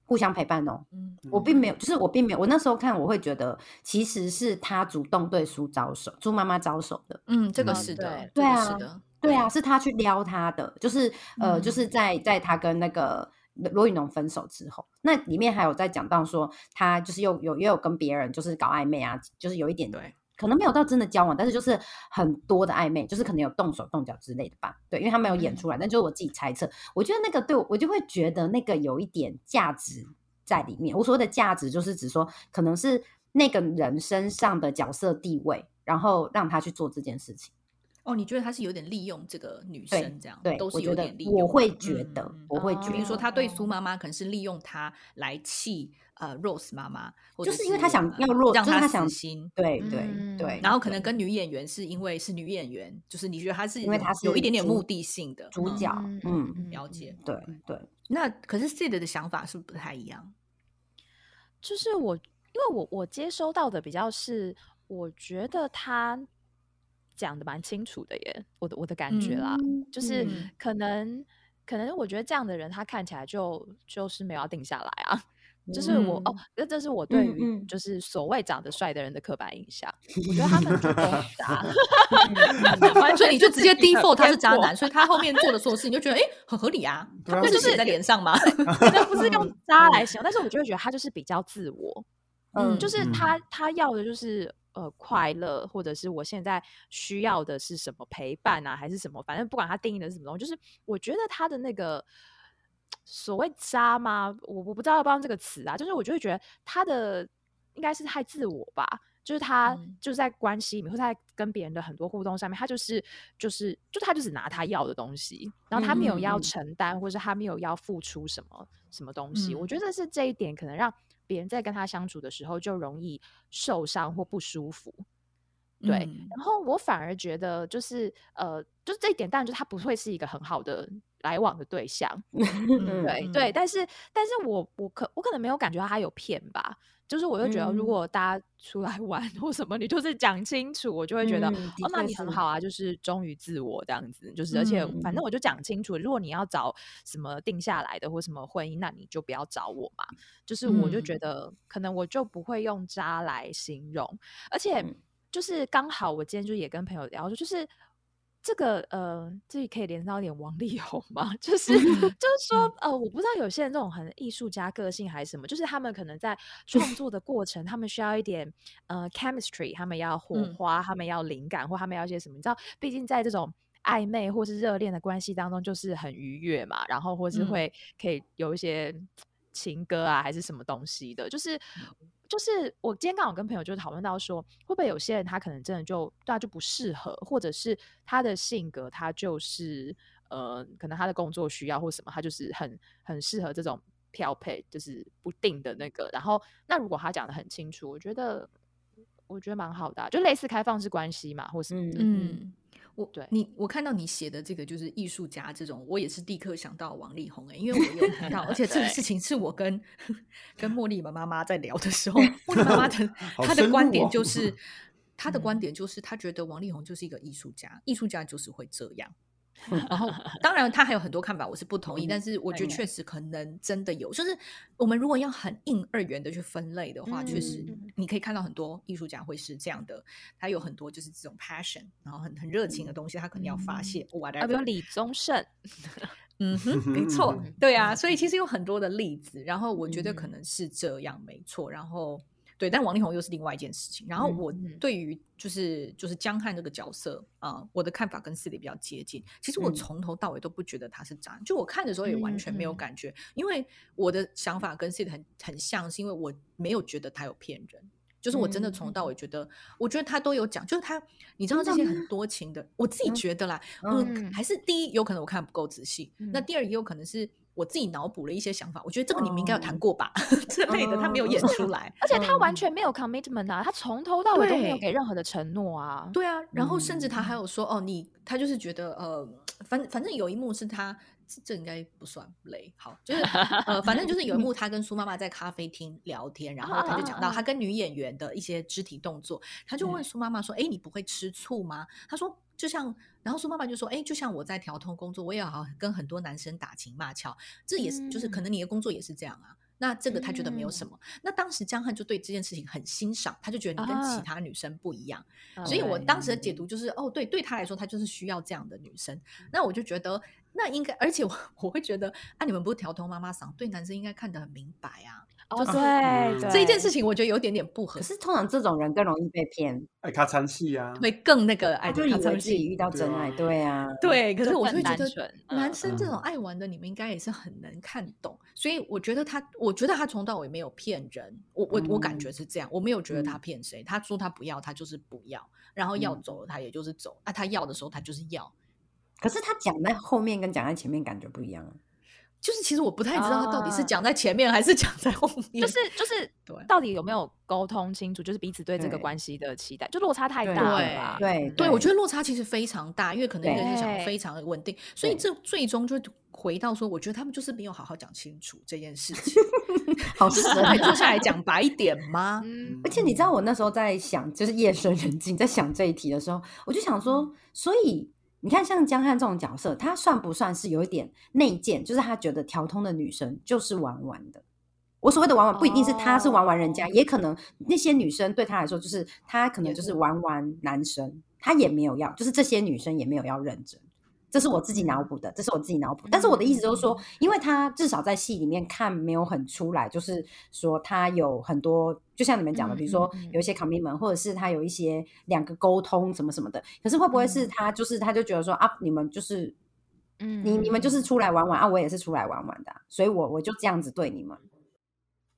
互相陪伴哦。嗯，我并没有，就是我并没有，我那时候看我会觉得其实是他主动对苏招手，苏妈妈招手的。嗯，这个是的，对啊，是的，对啊，是他去撩他的，就是呃，就是在在他跟那个。罗宇农分手之后，那里面还有在讲到说，他就是又有也有跟别人就是搞暧昧啊，就是有一点对，可能没有到真的交往，但是就是很多的暧昧，就是可能有动手动脚之类的吧。对，因为他没有演出来，但就是我自己猜测，我觉得那个对我就会觉得那个有一点价值在里面。我所谓的价值，就是指说可能是那个人身上的角色地位，然后让他去做这件事情。哦，你觉得他是有点利用这个女生这样？对，都是有点利用。我会觉得，我会觉得，比如说他对苏妈妈可能是利用她来气呃 Rose 妈妈，就是因为他想要 Rose 让他死心。对对对。然后可能跟女演员是因为是女演员，就是你觉得他是因为他是有一点点目的性的主角，嗯，了解。对对。那可是 Sid 的想法是不是不太一样？就是我，因为我我接收到的比较是，我觉得他。讲的蛮清楚的耶，我的我的感觉啦，就是可能可能我觉得这样的人，他看起来就就是没有要定下来啊，就是我哦，那这是我对于就。是所谓长得帅的人的刻板印象，我觉得他们就都渣 所以你就直接 default 他是渣男，所以他后面做的所有事你就觉得哎很合理啊，他不是写在脸上吗？那不是用渣来形容，但是我就会觉得他就是比较自我，嗯，就是他。他要的就是。呃，快乐，或者是我现在需要的是什么陪伴啊，还是什么？反正不管他定义的是什么东西，就是我觉得他的那个所谓渣吗？我我不知道要不要用这个词啊。就是我就会觉得他的应该是太自我吧。就是他就是在关系里面，或在跟别人的很多互动上面，他就是就是就他就是拿他要的东西，然后他没有要承担，或者他没有要付出什么什么东西。我觉得是这一点可能让。别人在跟他相处的时候，就容易受伤或不舒服。对，然后我反而觉得，就是呃，就是这一点，当然就他不会是一个很好的来往的对象。对对，但是，但是我我可我可能没有感觉到他有骗吧。就是我就觉得，如果大家出来 玩或什么，你就是讲清楚，我就会觉得哦，那你很好啊，就是忠于自我这样子。就是而且反正我就讲清楚，如果你要找什么定下来的或什么婚姻，那你就不要找我嘛。就是我就觉得，可能我就不会用渣来形容。而且就是刚好我今天就也跟朋友聊说，就是。这个呃，这里可以连到一点王力宏 吗？就是就是说，呃，我不知道有些人这种很艺术家个性还是什么，就是他们可能在创作的过程，他们需要一点呃 chemistry，他们要火花，他们要灵感，或他们要一些什么？你知道，毕竟在这种暧昧或是热恋的关系当中，就是很愉悦嘛，然后或是会可以有一些情歌啊，还是什么东西的，就是。就是我今天刚好跟朋友就讨论到说，会不会有些人他可能真的就对他就不适合，或者是他的性格他就是呃，可能他的工作需要或什么，他就是很很适合这种漂配，就是不定的那个。然后那如果他讲的很清楚，我觉得我觉得蛮好的，就类似开放式关系嘛，或什么的。嗯。我对你，我看到你写的这个就是艺术家这种，我也是立刻想到王力宏哎，因为我有听到，而且这个事情是我跟 跟茉莉的妈妈在聊的时候，茉莉妈妈的她的观点就是，她的观点就是她觉得王力宏就是一个艺术家，艺术家就是会这样。然后，当然他还有很多看法，我是不同意。但是我觉得确实可能真的有，就是我们如果要很硬二元的去分类的话，确实你可以看到很多艺术家会是这样的，他有很多就是这种 passion，然后很很热情的东西，他可能要发泄。啊，比如李宗盛，嗯哼，没错，对啊，所以其实有很多的例子。然后我觉得可能是这样，没错。然后。对，但王力宏又是另外一件事情。然后我对于就是就是江汉这个角色啊，我的看法跟四里比较接近。其实我从头到尾都不觉得他是渣，就我看的时候也完全没有感觉，因为我的想法跟四里很很像，是因为我没有觉得他有骗人，就是我真的从头到尾觉得，我觉得他都有讲，就是他你知道这些很多情的，我自己觉得啦，嗯，还是第一有可能我看不够仔细，那第二也有可能是。我自己脑补了一些想法，我觉得这个你们应该有谈过吧之类的，他没有演出来，而且他完全没有 commitment 啊，他从头到尾都没有给任何的承诺啊。对啊，然后甚至他还有说，哦，你他就是觉得，呃，反反正有一幕是他，这应该不算雷，好，就是呃，反正就是有一幕他跟苏妈妈在咖啡厅聊天，然后他就讲到他跟女演员的一些肢体动作，他就问苏妈妈说，哎，你不会吃醋吗？他说。就像，然后苏妈妈就说：“哎，就像我在调通工作，我也好跟很多男生打情骂俏，这也是就是可能你的工作也是这样啊。那这个他觉得没有什么。那当时江汉就对这件事情很欣赏，他就觉得你跟其他女生不一样。所以我当时的解读就是，哦，对，对他来说，他就是需要这样的女生。那我就觉得那应该，而且我 我会觉得，啊，你们不是调通妈妈嗓，对男生应该看得很明白啊。哦，对，这一件事情我觉得有点点不合。可是通常这种人更容易被骗，爱他参戏啊，会更那个爱就以为自己遇到真爱，对啊，对。可是我会觉得，男生这种爱玩的，你们应该也是很能看懂。所以我觉得他，我觉得他从到尾没有骗人，我我我感觉是这样，我没有觉得他骗谁。他说他不要，他就是不要，然后要走了，他也就是走。啊，他要的时候，他就是要。可是他讲在后面跟讲在前面感觉不一样啊。就是其实我不太知道他到底是讲在前面还是讲在后面，就是就是对，到底有没有沟通清楚，就是彼此对这个关系的期待，就落差太大了。对对，我觉得落差其实非常大，因为可能一个人想非常的稳定，所以这最终就回到说，我觉得他们就是没有好好讲清楚这件事情。好，是可以坐下来讲白一点吗？而且你知道，我那时候在想，就是夜深人静在想这一题的时候，我就想说，所以。你看，像江汉这种角色，他算不算是有一点内建？就是他觉得调通的女生就是玩玩的。我所谓的玩玩，不一定是他是玩玩人家，也可能那些女生对他来说，就是他可能就是玩玩男生，他也没有要，就是这些女生也没有要认真。这是我自己脑补的，这是我自己脑补。但是我的意思就是说，因为他至少在戏里面看没有很出来，就是说他有很多，就像你们讲的，比如说有一些 commitment，或者是他有一些两个沟通什么什么的。可是会不会是他就是他就觉得说啊，你们就是，嗯，你你们就是出来玩玩啊，我也是出来玩玩的，所以我我就这样子对你们。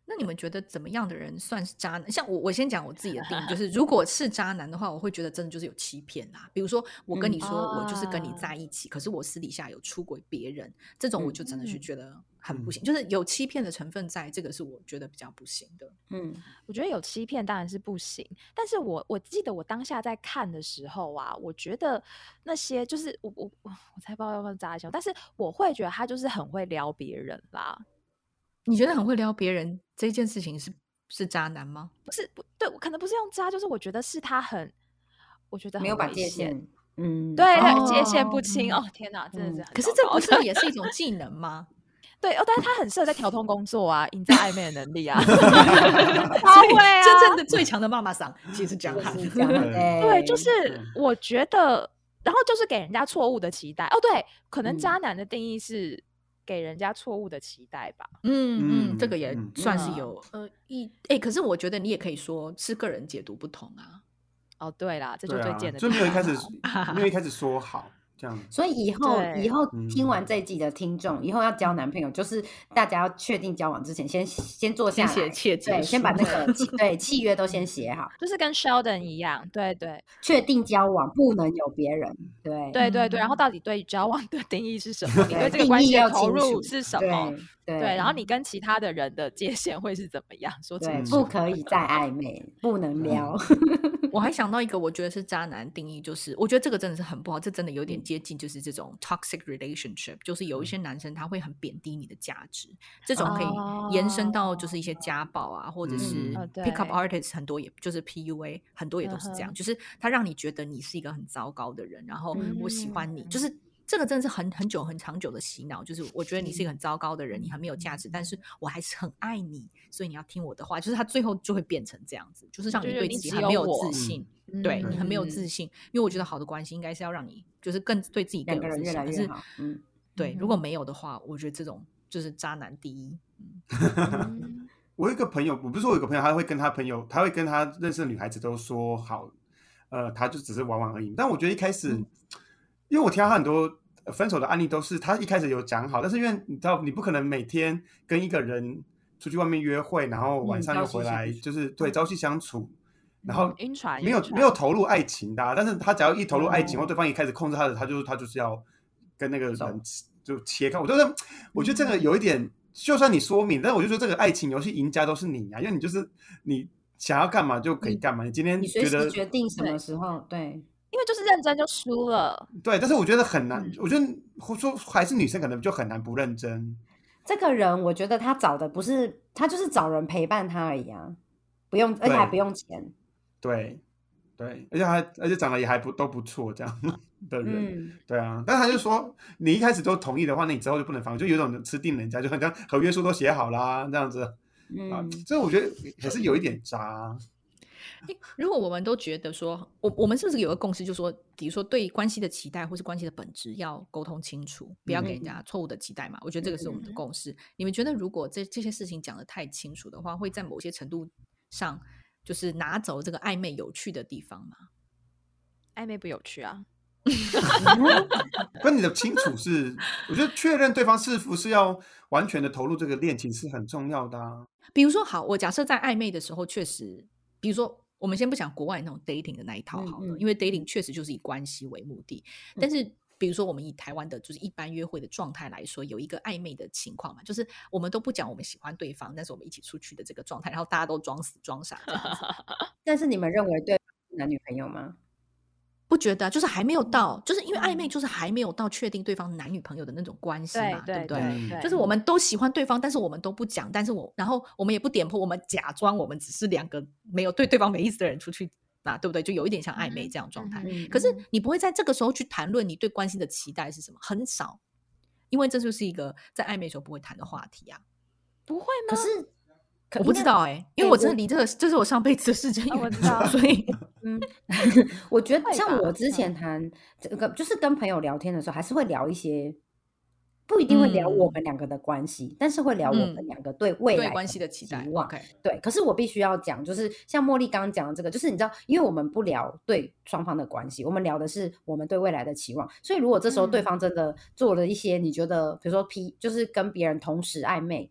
那你们觉得怎么样的人算是渣男？像我，我先讲我自己的定义，就是 如果是渣男的话，我会觉得真的就是有欺骗啦。比如说，我跟你说我就是跟你在一起，可是我私底下有出轨别人，这种我就真的是觉得很不行，就是有欺骗的成分在，这个是我觉得比较不行的。嗯，我觉得有欺骗当然是不行，但是我我记得我当下在看的时候啊，我觉得那些就是我我我我才不知道要不要渣一下，但是我会觉得他就是很会撩别人啦。你觉得很会撩别人这件事情是是渣男吗？不是，不对，可能不是用渣，就是我觉得是他很，我觉得没有把界限，嗯，对，界限不清。哦，天哪，真的是。可是这不是也是一种 技能吗？对，哦，但是他很适合在调通工作啊，营造暧昧的能力啊。他会啊，真正的最强的妈妈桑其实讲他，对，就是我觉得，然后就是给人家错误的期待。哦，对，可能渣男的定义是。给人家错误的期待吧，嗯嗯，这个也算是有呃一哎，可是我觉得你也可以说是个人解读不同啊。哦，对啦，这就最贱的，就没有一开始没有一开始说好。这样，所以以后以后听完这一季的听众，以后要交男朋友，就是大家要确定交往之前，先先坐下来，对，先把那个 对契约都先写好，就是跟 Sheldon 一样，对对，确定交往不能有别人，对对对对，然后到底对交往的定义是什么？你对这个关系的投入是什么？对，然后你跟其他的人的界限会是怎么样？说清楚，不可以再暧昧，不能撩。我还想到一个，我觉得是渣男定义，就是我觉得这个真的是很不好，这真的有点接近，就是这种 toxic relationship，就是有一些男生他会很贬低你的价值，这种可以延伸到就是一些家暴啊，或者是 pick up artists，很多也就是 PUA，很多也都是这样，就是他让你觉得你是一个很糟糕的人，然后我喜欢你，就是。这个真的是很很久很长久的洗脑，就是我觉得你是一个很糟糕的人，你很没有价值，但是我还是很爱你，所以你要听我的话。就是他最后就会变成这样子，就是让你对自己很没有自信，对你很没有自信。因为我觉得好的关系应该是要让你就是更对自己更有自信。可是，嗯，对，如果没有的话，我觉得这种就是渣男第一。我有一个朋友，我不是说有个朋友，他会跟他朋友，他会跟他认识的女孩子都说好，呃，他就只是玩玩而已。但我觉得一开始。因为我听到很多分手的案例，都是他一开始有讲好，但是因为你知道，你不可能每天跟一个人出去外面约会，然后晚上又回来，就是对朝夕相处，然后没有没有投入爱情的。但是他只要一投入爱情，或对方一开始控制他的，他就他就是要跟那个人就切开。我觉得我觉得这个有一点，就算你说明，但是我就说这个爱情游戏赢家都是你啊，因为你就是你想要干嘛就可以干嘛。你今天觉得决定什么时候对。因为就是认真就输了，对，但是我觉得很难，我觉得说还是女生可能就很难不认真。这个人，我觉得他找的不是他，就是找人陪伴他而已啊，不用，而且还不用钱。对，对，而且还而且长得也还不都不错，这样的人，对啊。但他就说，你一开始都同意的话，那你之后就不能放，就有种吃定人家，就好像合约书都写好啦，这样子啊。这我觉得还是有一点渣。如果我们都觉得说，我我们是不是有个共识，就说，比如说对关系的期待或是关系的本质要沟通清楚，不要给人家错误的期待嘛？我觉得这个是我们的共识。你们觉得，如果这这些事情讲的太清楚的话，会在某些程度上就是拿走这个暧昧有趣的地方吗？暧昧不有趣啊？跟你的清楚是，我觉得确认对方是不是要完全的投入这个恋情是很重要的啊。比如说，好，我假设在暧昧的时候，确实，比如说，我们先不讲国外那种 dating 的那一套好了，因为 dating 确实就是以关系为目的。但是，比如说我们以台湾的就是一般约会的状态来说，有一个暧昧的情况嘛，就是我们都不讲我们喜欢对方，但是我们一起出去的这个状态，然后大家都装死装傻。但是你们认为对男女朋友吗？不觉得，就是还没有到，就是因为暧昧，就是还没有到确定对方男女朋友的那种关系嘛，对不对？就是我们都喜欢对方，但是我们都不讲，但是我然后我们也不点破，我们假装我们只是两个没有对对方没意思的人出去啊，对不对？就有一点像暧昧这样状态。可是你不会在这个时候去谈论你对关系的期待是什么，很少，因为这就是一个在暧昧时候不会谈的话题啊。不会吗？可是。我不知道哎，因为我真的离这个，这是我上辈子的事情，我知道，所以 嗯，我觉得像我之前谈这个，就是跟朋友聊天的时候，还是会聊一些，不一定会聊我们两个的关系，但是会聊我们两个对未来关系的期待。对，可是我必须要讲，就是像茉莉刚刚讲的这个，就是你知道，因为我们不聊对双方的关系，我们聊的是我们对未来的期望。所以如果这时候对方真的做了一些你觉得，比如说 P，就是跟别人同时暧昧。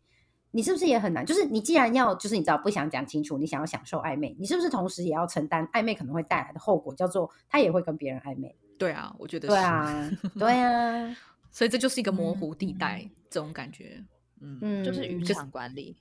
你是不是也很难？就是你既然要，就是你知道不想讲清楚，你想要享受暧昧，你是不是同时也要承担暧昧可能会带来的后果，叫做他也会跟别人暧昧？对啊，我觉得对啊，对啊，所以这就是一个模糊地带，这种感觉，嗯，就是渔场管理。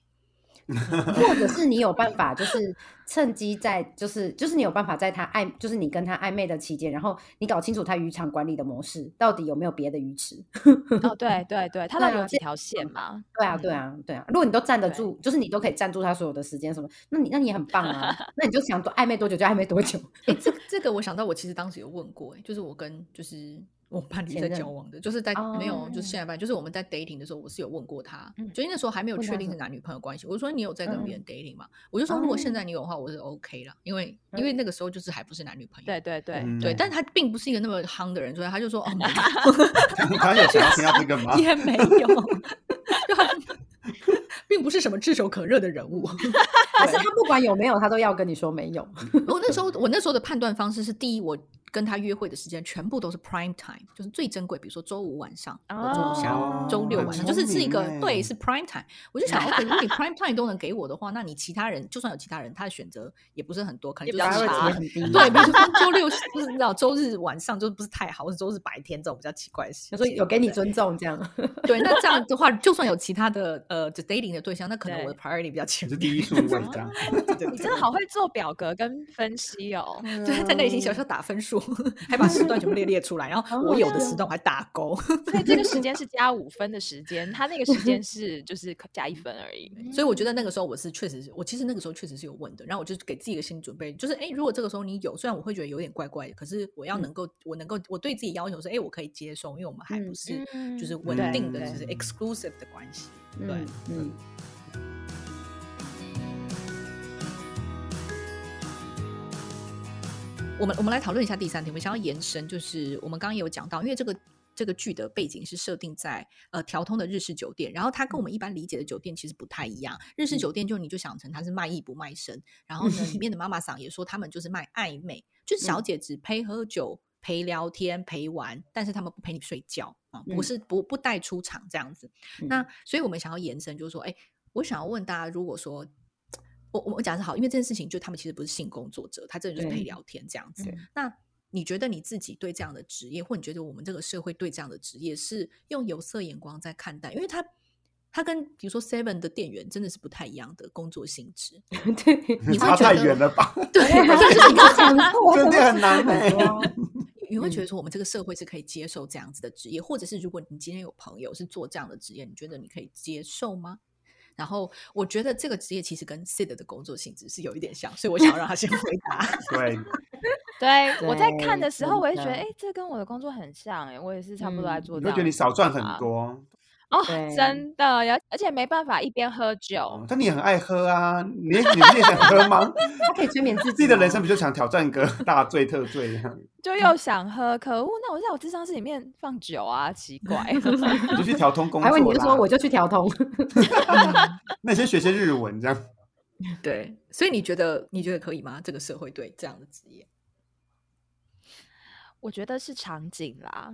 或者是你有办法，就是趁机在，就是就是你有办法在他暧，就是你跟他暧昧的期间，然后你搞清楚他渔场管理的模式到底有没有别的鱼池。哦，对对对，他那有几条线嘛？对啊对啊对啊，如果你都站得住，就是你都可以站住他所有的时间什么，那你那你也很 棒啊，那你就想多暧昧多久就暧昧多久。哎，这这个我想到，我其实当时有问过，就是我跟就是。我伴侣在交往的，就是在没有，就是现在办，就是我们在 dating 的时候，我是有问过他，就那时候还没有确定是男女朋友关系。我说你有在跟别人 dating 吗？我就说如果现在你有的话，我是 OK 了，因为因为那个时候就是还不是男女朋友。对对对对，但他并不是一个那么夯的人，所以他就说哦，他有想要听到这个吗？也没有，并不是什么炙手可热的人物。但是他不管有没有，他都要跟你说没有。我那时候我那时候的判断方式是：第一，我。跟他约会的时间全部都是 prime time，就是最珍贵。比如说周五晚上、周五下午、周六晚上，就是是一个对，是 prime time。我就想，如果你 prime time 都能给我的话，那你其他人就算有其他人，他的选择也不是很多，可能就是差很低。对，比如说周六不知道周日晚上就不是太好，或者周日白天这种比较奇怪的事。所以有给你尊重这样。对，那这样的话，就算有其他的呃 dating 的对象，那可能我的 priority 比较前。是第一顺位这样。你真的好会做表格跟分析哦。对，在内心小小打分数，还把时。段全部列列出来，然后我有的时段我还打勾，所以这个时间 是加五分的时间，他那个时间是就是加一分而已。所以我觉得那个时候我是确实是我其实那个时候确实是有问的，然后我就给自己一个心理准备，就是哎，如果这个时候你有，虽然我会觉得有点怪怪的，可是我要能够我能够我对自己要求是哎，我可以接受，因为我们还不是就是稳定的，就是 exclusive 的关系，对，嗯。我们我们来讨论一下第三题。我们想要延伸，就是我们刚刚也有讲到，因为这个这个剧的背景是设定在呃调通的日式酒店，然后它跟我们一般理解的酒店其实不太一样。日式酒店就你就想成它是卖艺不卖身，然后呢里面的妈妈桑也说他们就是卖暧昧，就是小姐只陪喝酒、陪聊天、陪玩，但是他们不陪你睡觉啊，不是不不带出场这样子。那所以我们想要延伸，就是说，哎，我想要问大家，如果说。我我讲是好，因为这件事情就他们其实不是性工作者，他真的就是陪聊天这样子。那你觉得你自己对这样的职业，或你觉得我们这个社会对这样的职业是用有色眼光在看待？因为他他跟比如说 Seven 的店员真的是不太一样的工作性质。对，你差太远了吧？对，就是你刚讲真的很难你会觉得说我们这个社会是可以接受这样子的职业，或者是如果你今天有朋友是做这样的职业，你觉得你可以接受吗？然后我觉得这个职业其实跟 Sid 的工作性质是有一点像，所以我想要让他先回答。对，对我在看的时候，我也觉得，哎，这跟我的工作很像，哎，我也是差不多在做。会觉得你少赚很多？哦，真的，而而且没办法一边喝酒。但你很爱喝啊，你你你也想喝吗？他可以催眠自己。自己的人生不就想挑战一个大醉特醉这样？就又想喝，可恶！那我在我智商室里面放酒啊，奇怪。你就去调通工作。还问你就说我就去调通。那先学些日文这样。对，所以你觉得你觉得可以吗？这个社会对这样的职业？我觉得是场景啦。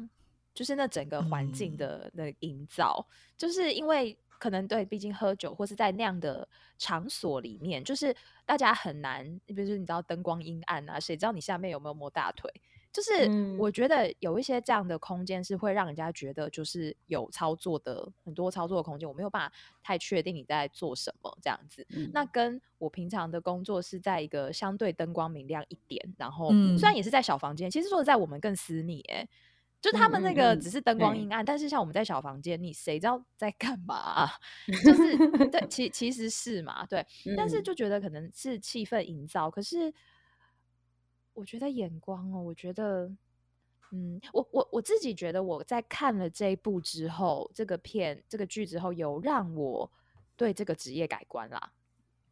就是那整个环境的那营造，就是因为可能对，毕竟喝酒或是在那样的场所里面，就是大家很难，比如说你知道灯光阴暗啊，谁知道你下面有没有摸大腿？就是我觉得有一些这样的空间是会让人家觉得就是有操作的很多操作的空间，我没有办法太确定你在做什么这样子。那跟我平常的工作是在一个相对灯光明亮一点，然后虽然也是在小房间，其实说在我们更私密哎。就他们那个只是灯光阴暗，但是像我们在小房间，你谁知道在干嘛？就是对，其其实是嘛，对。但是就觉得可能是气氛营造，可是我觉得眼光哦，我觉得，嗯，我我我自己觉得我在看了这一部之后，这个片这个剧之后，有让我对这个职业改观啦。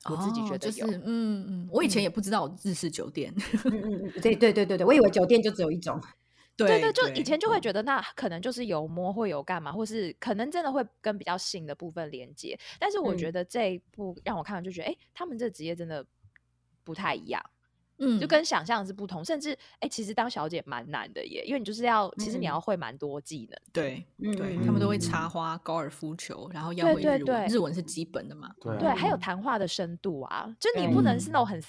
我自己觉得有，嗯嗯，我以前也不知道日式酒店，嗯嗯嗯，对对对对对，我以 为酒店就只有一种。对对，就以前就会觉得那可能就是有摸会有干嘛，或是可能真的会跟比较性的部分连接。但是我觉得这一部让我看完就觉得，哎，他们这职业真的不太一样，嗯，就跟想象是不同。甚至，哎，其实当小姐蛮难的耶，因为你就是要，其实你要会蛮多技能。对，对他们都会插花、高尔夫球，然后要会日文，日文是基本的嘛。对，还有谈话的深度啊，就你不能是那种很。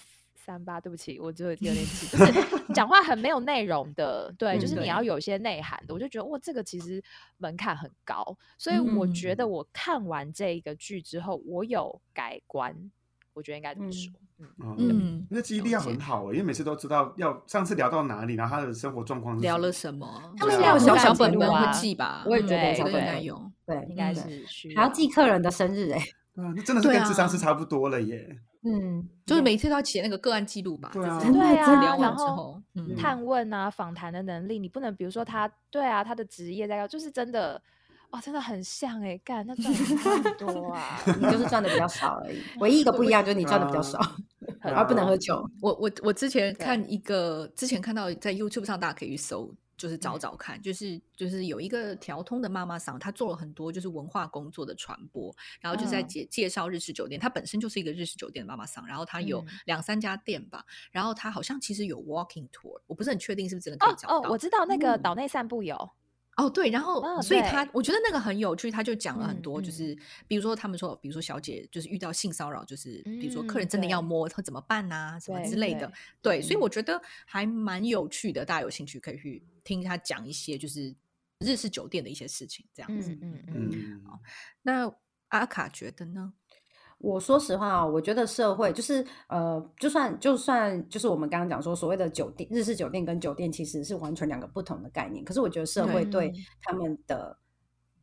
三八，对不起，我就有点气，就 是讲话很没有内容的，对，就是你要有一些内涵的，我就觉得哇，这个其实门槛很高，所以我觉得我看完这一个剧之后，我有改观，我觉得应该这么说，嗯嗯，那记忆力要很好，因为每次都知道要上次聊到哪里，然后他的生活状况聊了什么，他们要小小本本会记吧，我也觉得小本该有，对，应该是还要记客人的生日，哎，啊，那真的是跟智商是差不多了耶。嗯，就是每次都要写那个个案记录吧。对啊，对啊，然后探问啊，访谈的能力，你不能比如说他，对啊，他的职业在要，就是真的，哇，真的很像哎，干那赚很多啊，你就是赚的比较少而已。唯一一个不一样就是你赚的比较少，而不能喝酒。我我我之前看一个，之前看到在 YouTube 上，大家可以去搜。就是找找看，就是就是有一个调通的妈妈桑，她做了很多就是文化工作的传播，然后就在介介绍日式酒店。她本身就是一个日式酒店的妈妈桑，然后她有两三家店吧，然后她好像其实有 walking tour，我不是很确定是不是真的可以找到。哦，我知道那个岛内散步有。哦，对，然后所以他我觉得那个很有趣，他就讲了很多，就是比如说他们说，比如说小姐就是遇到性骚扰，就是比如说客人真的要摸，他怎么办呐，什么之类的。对，所以我觉得还蛮有趣的，大家有兴趣可以去听他讲一些就是日式酒店的一些事情，这样子。嗯嗯嗯。好，那阿卡觉得呢？我说实话啊，我觉得社会就是呃，就算就算就是我们刚刚讲说所谓的酒店，日式酒店跟酒店其实是完全两个不同的概念。可是我觉得社会对他们的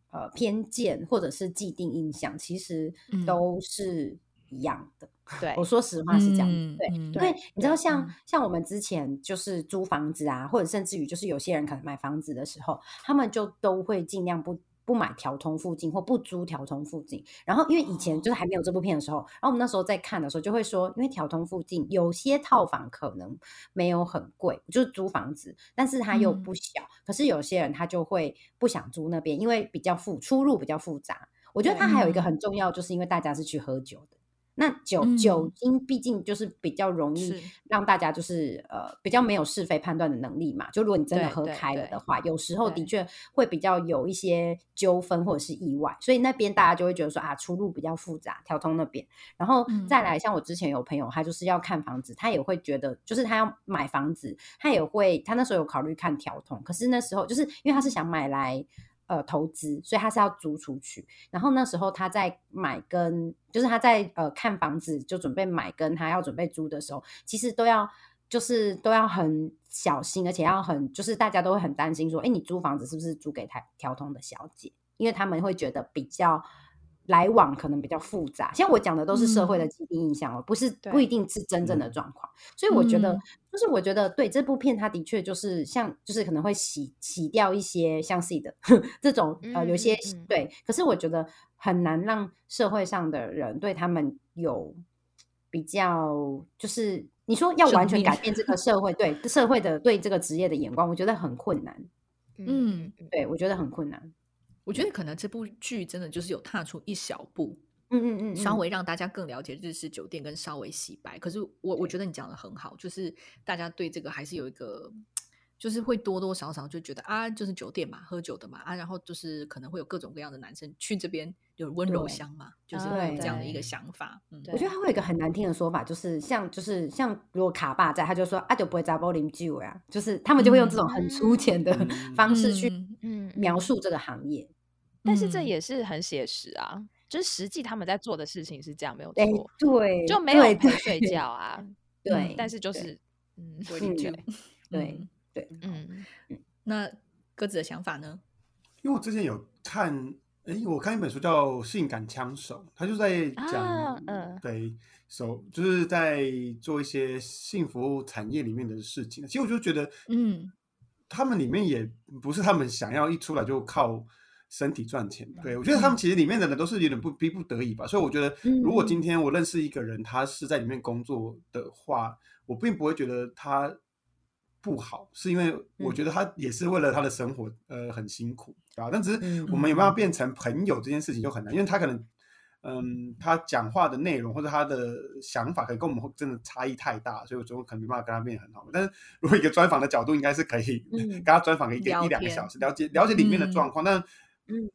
呃偏见或者是既定印象，其实都是一样的。对，我说实话是这样。对，因为你知道，像像我们之前就是租房子啊，或者甚至于就是有些人可能买房子的时候，他们就都会尽量不。不买条通附近或不租条通附近，然后因为以前就是还没有这部片的时候，然后我们那时候在看的时候就会说，因为条通附近有些套房可能没有很贵，就是租房子，但是它又不小，可是有些人他就会不想租那边，因为比较复出入比较复杂。我觉得它还有一个很重要，就是因为大家是去喝酒的。那酒酒精毕竟就是比较容易让大家就是呃比较没有是非判断的能力嘛。就如果你真的喝开了的话，有时候的确会比较有一些纠纷或者是意外，所以那边大家就会觉得说啊出入比较复杂，调通那边。然后再来像我之前有朋友，他就是要看房子，他也会觉得就是他要买房子，他也会他那时候有考虑看调通，可是那时候就是因为他是想买来。呃，投资，所以他是要租出去。然后那时候他在买跟，就是他在呃看房子，就准备买跟他要准备租的时候，其实都要就是都要很小心，而且要很就是大家都会很担心说，哎，你租房子是不是租给他调通的小姐？因为他们会觉得比较来往可能比较复杂。像我讲的都是社会的既定印象哦，不是不一定是真正的状况。所以我觉得，就是我觉得对这部片，它的确就是像，就是可能会洗洗掉一些像 C 的这种呃，有些对。可是我觉得很难让社会上的人对他们有比较，就是你说要完全改变这个 社会对社会的对这个职业的眼光，我觉得很困难。嗯，对，我觉得很困难。我觉得可能这部剧真的就是有踏出一小步，嗯嗯嗯，稍微让大家更了解日式酒店，跟稍微洗白。可是我我觉得你讲的很好，就是大家对这个还是有一个，就是会多多少少就觉得啊，就是酒店嘛，喝酒的嘛啊，然后就是可能会有各种各样的男生去这边有温柔乡嘛，就是会有这样的一个想法。嗯，我觉得他会有一个很难听的说法，就是像就是像如果卡爸在，他就说啊，就不会扎波林酒呀，就是他们就会用这种很粗浅的方式去描述这个行业。但是这也是很写实啊，就是实际他们在做的事情是这样，没有错，对，就没有陪睡觉啊，对，但是就是嗯，理解，对对，嗯，那鸽子的想法呢？因为我之前有看，哎，我看一本书叫《性感枪手》，他就在讲，嗯，对手就是在做一些性服务产业里面的事情。其实我就觉得，嗯，他们里面也不是他们想要一出来就靠。身体赚钱，对我觉得他们其实里面的人都是有点不逼不得已吧，所以我觉得如果今天我认识一个人，他是在里面工作的话，我并不会觉得他不好，是因为我觉得他也是为了他的生活，呃，很辛苦，对吧？但只是我们有没有变成朋友这件事情就很难，因为他可能，嗯，他讲话的内容或者他的想法可能跟我们真的差异太大，所以我最后可能没办法跟他变很好。但是如果一个专访的角度，应该是可以跟他专访一个一两个小时，了解了解里面的状况，但。嗯，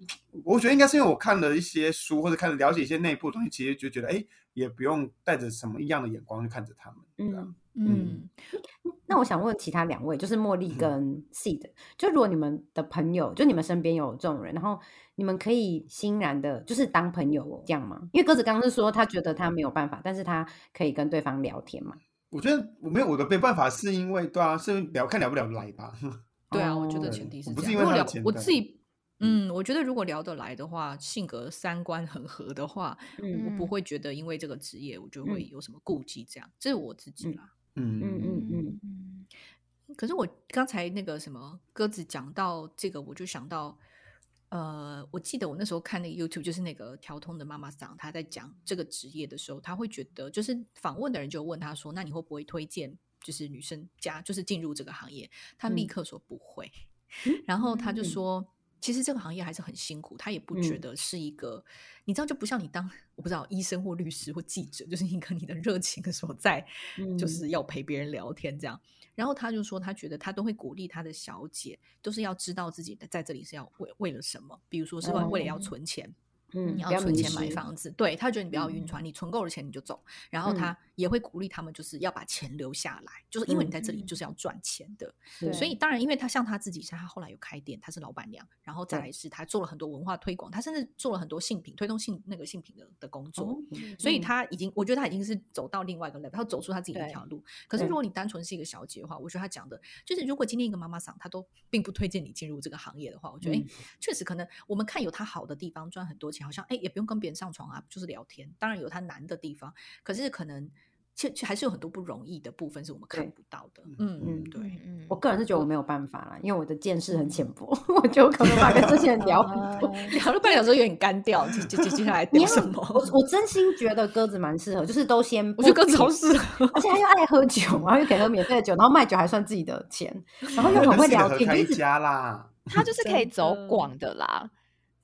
我觉得应该是因为我看了一些书，或者看了了解一些内部东西，其实就觉得，哎，也不用带着什么一样的眼光去看着他们。嗯嗯。那我想问其他两位，就是茉莉跟 Seed，就如果你们的朋友，就你们身边有这种人，然后你们可以欣然的，就是当朋友这样吗？因为鸽子刚刚是说他觉得他没有办法，但是他可以跟对方聊天嘛？我觉得我没有我的没办法，是因为对啊，是聊看聊不聊得来吧？对啊，我觉得前提是不是因为聊我自己。嗯，我觉得如果聊得来的话，性格三观很合的话，我不会觉得因为这个职业我就会有什么顾忌，这样这是我自己啦。嗯嗯嗯嗯嗯。可是我刚才那个什么鸽子讲到这个，我就想到，呃，我记得我那时候看那个 YouTube，就是那个调通的妈妈桑，她在讲这个职业的时候，她会觉得，就是访问的人就问她说：“那你会不会推荐，就是女生家就是进入这个行业？”她立刻说不会，然后她就说。其实这个行业还是很辛苦，他也不觉得是一个，你知道就不像你当我不知道医生或律师或记者，就是一个你的热情 的所在，就是要陪别人聊天这样。然后他就说，他觉得他都会鼓励他的小姐，都是要知道自己的在这里是要为为了什么，比如说是为了要存钱。嗯，你要存钱买房子，对他觉得你不要晕船，你存够了钱你就走。然后他也会鼓励他们，就是要把钱留下来，就是因为你在这里就是要赚钱的。所以当然，因为他像他自己，像他后来有开店，他是老板娘，然后再来是他做了很多文化推广，他甚至做了很多性品推动性那个性品的的工作。所以他已经，我觉得他已经是走到另外一个 level，他走出他自己一条路。可是如果你单纯是一个小姐的话，我觉得他讲的就是，如果今天一个妈妈桑他都并不推荐你进入这个行业的话，我觉得哎，确实可能我们看有他好的地方，赚很多钱，好像哎也不用跟。别人上床啊，就是聊天。当然有它难的地方，可是可能其实还是有很多不容易的部分是我们看不到的。嗯嗯，对，我个人是觉得我没有办法了，因为我的见识很浅薄，我就可能把跟这些人聊聊了半小时，有点干掉。接接接下来聊什么？我我真心觉得鸽子蛮适合，就是都先，我觉得鸽子超适合，而且他又爱喝酒，然后又可以喝免费的酒，然后卖酒还算自己的钱，然后又 很会聊天，开家啦，他就是可以走广的啦。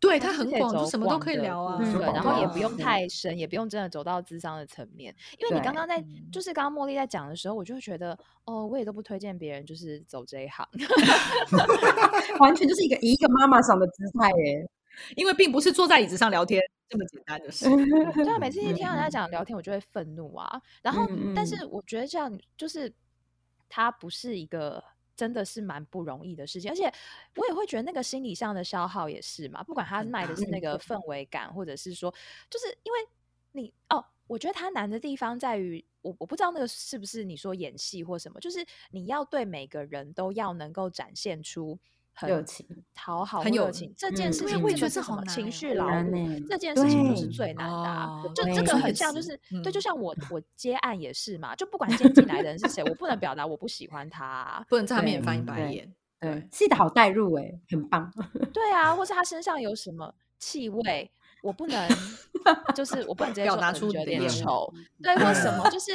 对他很广，就什么都可以聊啊。对，然后也不用太深，也不用真的走到智商的层面。因为你刚刚在，就是刚刚茉莉在讲的时候，我就会觉得，哦，我也都不推荐别人就是走这一行，完全就是一个一个妈妈上的姿态耶。因为并不是坐在椅子上聊天这么简单的事。对啊，每次一听到人家讲聊天，我就会愤怒啊。然后，但是我觉得这样就是他不是一个。真的是蛮不容易的事情，而且我也会觉得那个心理上的消耗也是嘛。不管他卖的是那个氛围感，或者是说，就是因为你哦，我觉得他难的地方在于，我我不知道那个是不是你说演戏或什么，就是你要对每个人都要能够展现出很热情、讨好、很有热情，这件事情我也觉得是好情绪劳这件事情就是最难的就这个很像，就是是对，就嗯像我我接案也是嘛，就不管今天进来的人是谁，我不能表达我不喜欢他啊。不能在他面前翻一白眼。对，记得好带入哎，很棒。对啊，或是他 身上有什么气味，我不能，就是我不能直接说表达呃觉得有点出你的厌臭，对，或什么，就是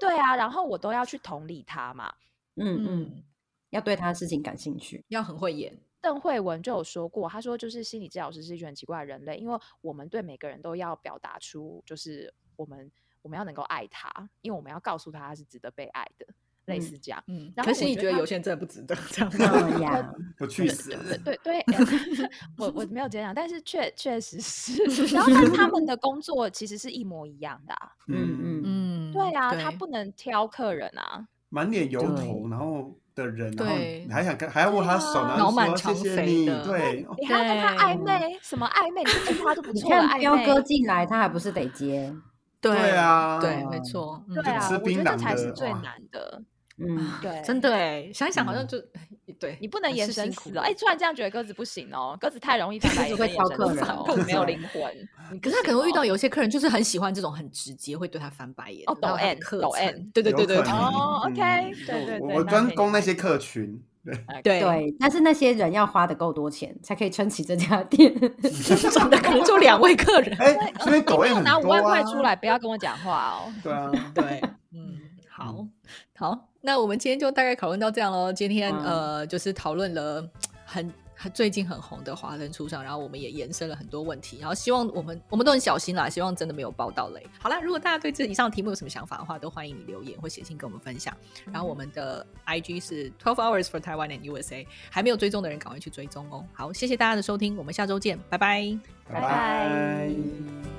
对啊，然后我都要去同理他嘛。嗯嗯，嗯，要对他的事情感兴趣。要很会演。邓慧文就有说过，他说就是心理治疗师是一群很奇怪的人类，因为我们对每个人都要表达出，就是我们我们要能够爱他，因为我们要告诉他他是值得被爱的，类嗯似这样。嗯，然可是你觉得他觉得有些人真的不值得这样。嗯 呀，我去死了。对对对，我我没有这样，但是确确实是，然后但他们的工作其实是一模一样的、啊，嗯嗯嗯，对啊，他不能挑客人啊，满脸油头，然后的人，然后对你还想跟还要握他手，对啊然后说谢谢你，的对，哦你还要跟他暧昧，什么暧昧？你不听他都不错你，看彪。哥进来，他还不是得接？对对啊对，没错，嗯对啊，吃我觉得这槟榔才是最难的。嗯，对，真的哎，想一想好像嗯就对，你不能还眼神是辛苦死了。哎，突然这样觉得鸽子不行哦，鸽子太容易翻白 眼，会挑客人哦，没有灵魂。可是他可能会遇到有有些客人，就是很喜欢这种很直接，会对他翻白眼哦抖然后很 M，客抖层 M 对对对对哦嗯 OK，对对对我专攻那些客群，对，对，但是那些人要花的够多钱，才可以撑起这家店。真的可能就 两位客人。哎，所以抖没有音很多拿五万块啊，出来，不要跟我讲话哦。对啊，对，嗯，好好，那我们今天就大概讨论到这样喽。今天、嗯呃，就是讨论了很很最近很红的华灯初上，然后我们也延伸了很多问题，然后希望我们我们都很小心啦，希望真的没有报到雷。好啦，如果大家对这以上题目有什么想法的话，都欢迎你留言或写信跟我们分享。然后我们的 IG 是 Twelve Hours for Taiwan and USA，还没有追踪的人赶快去追踪哦。好，谢谢大家的收听，我们下周见，拜拜。拜拜拜拜。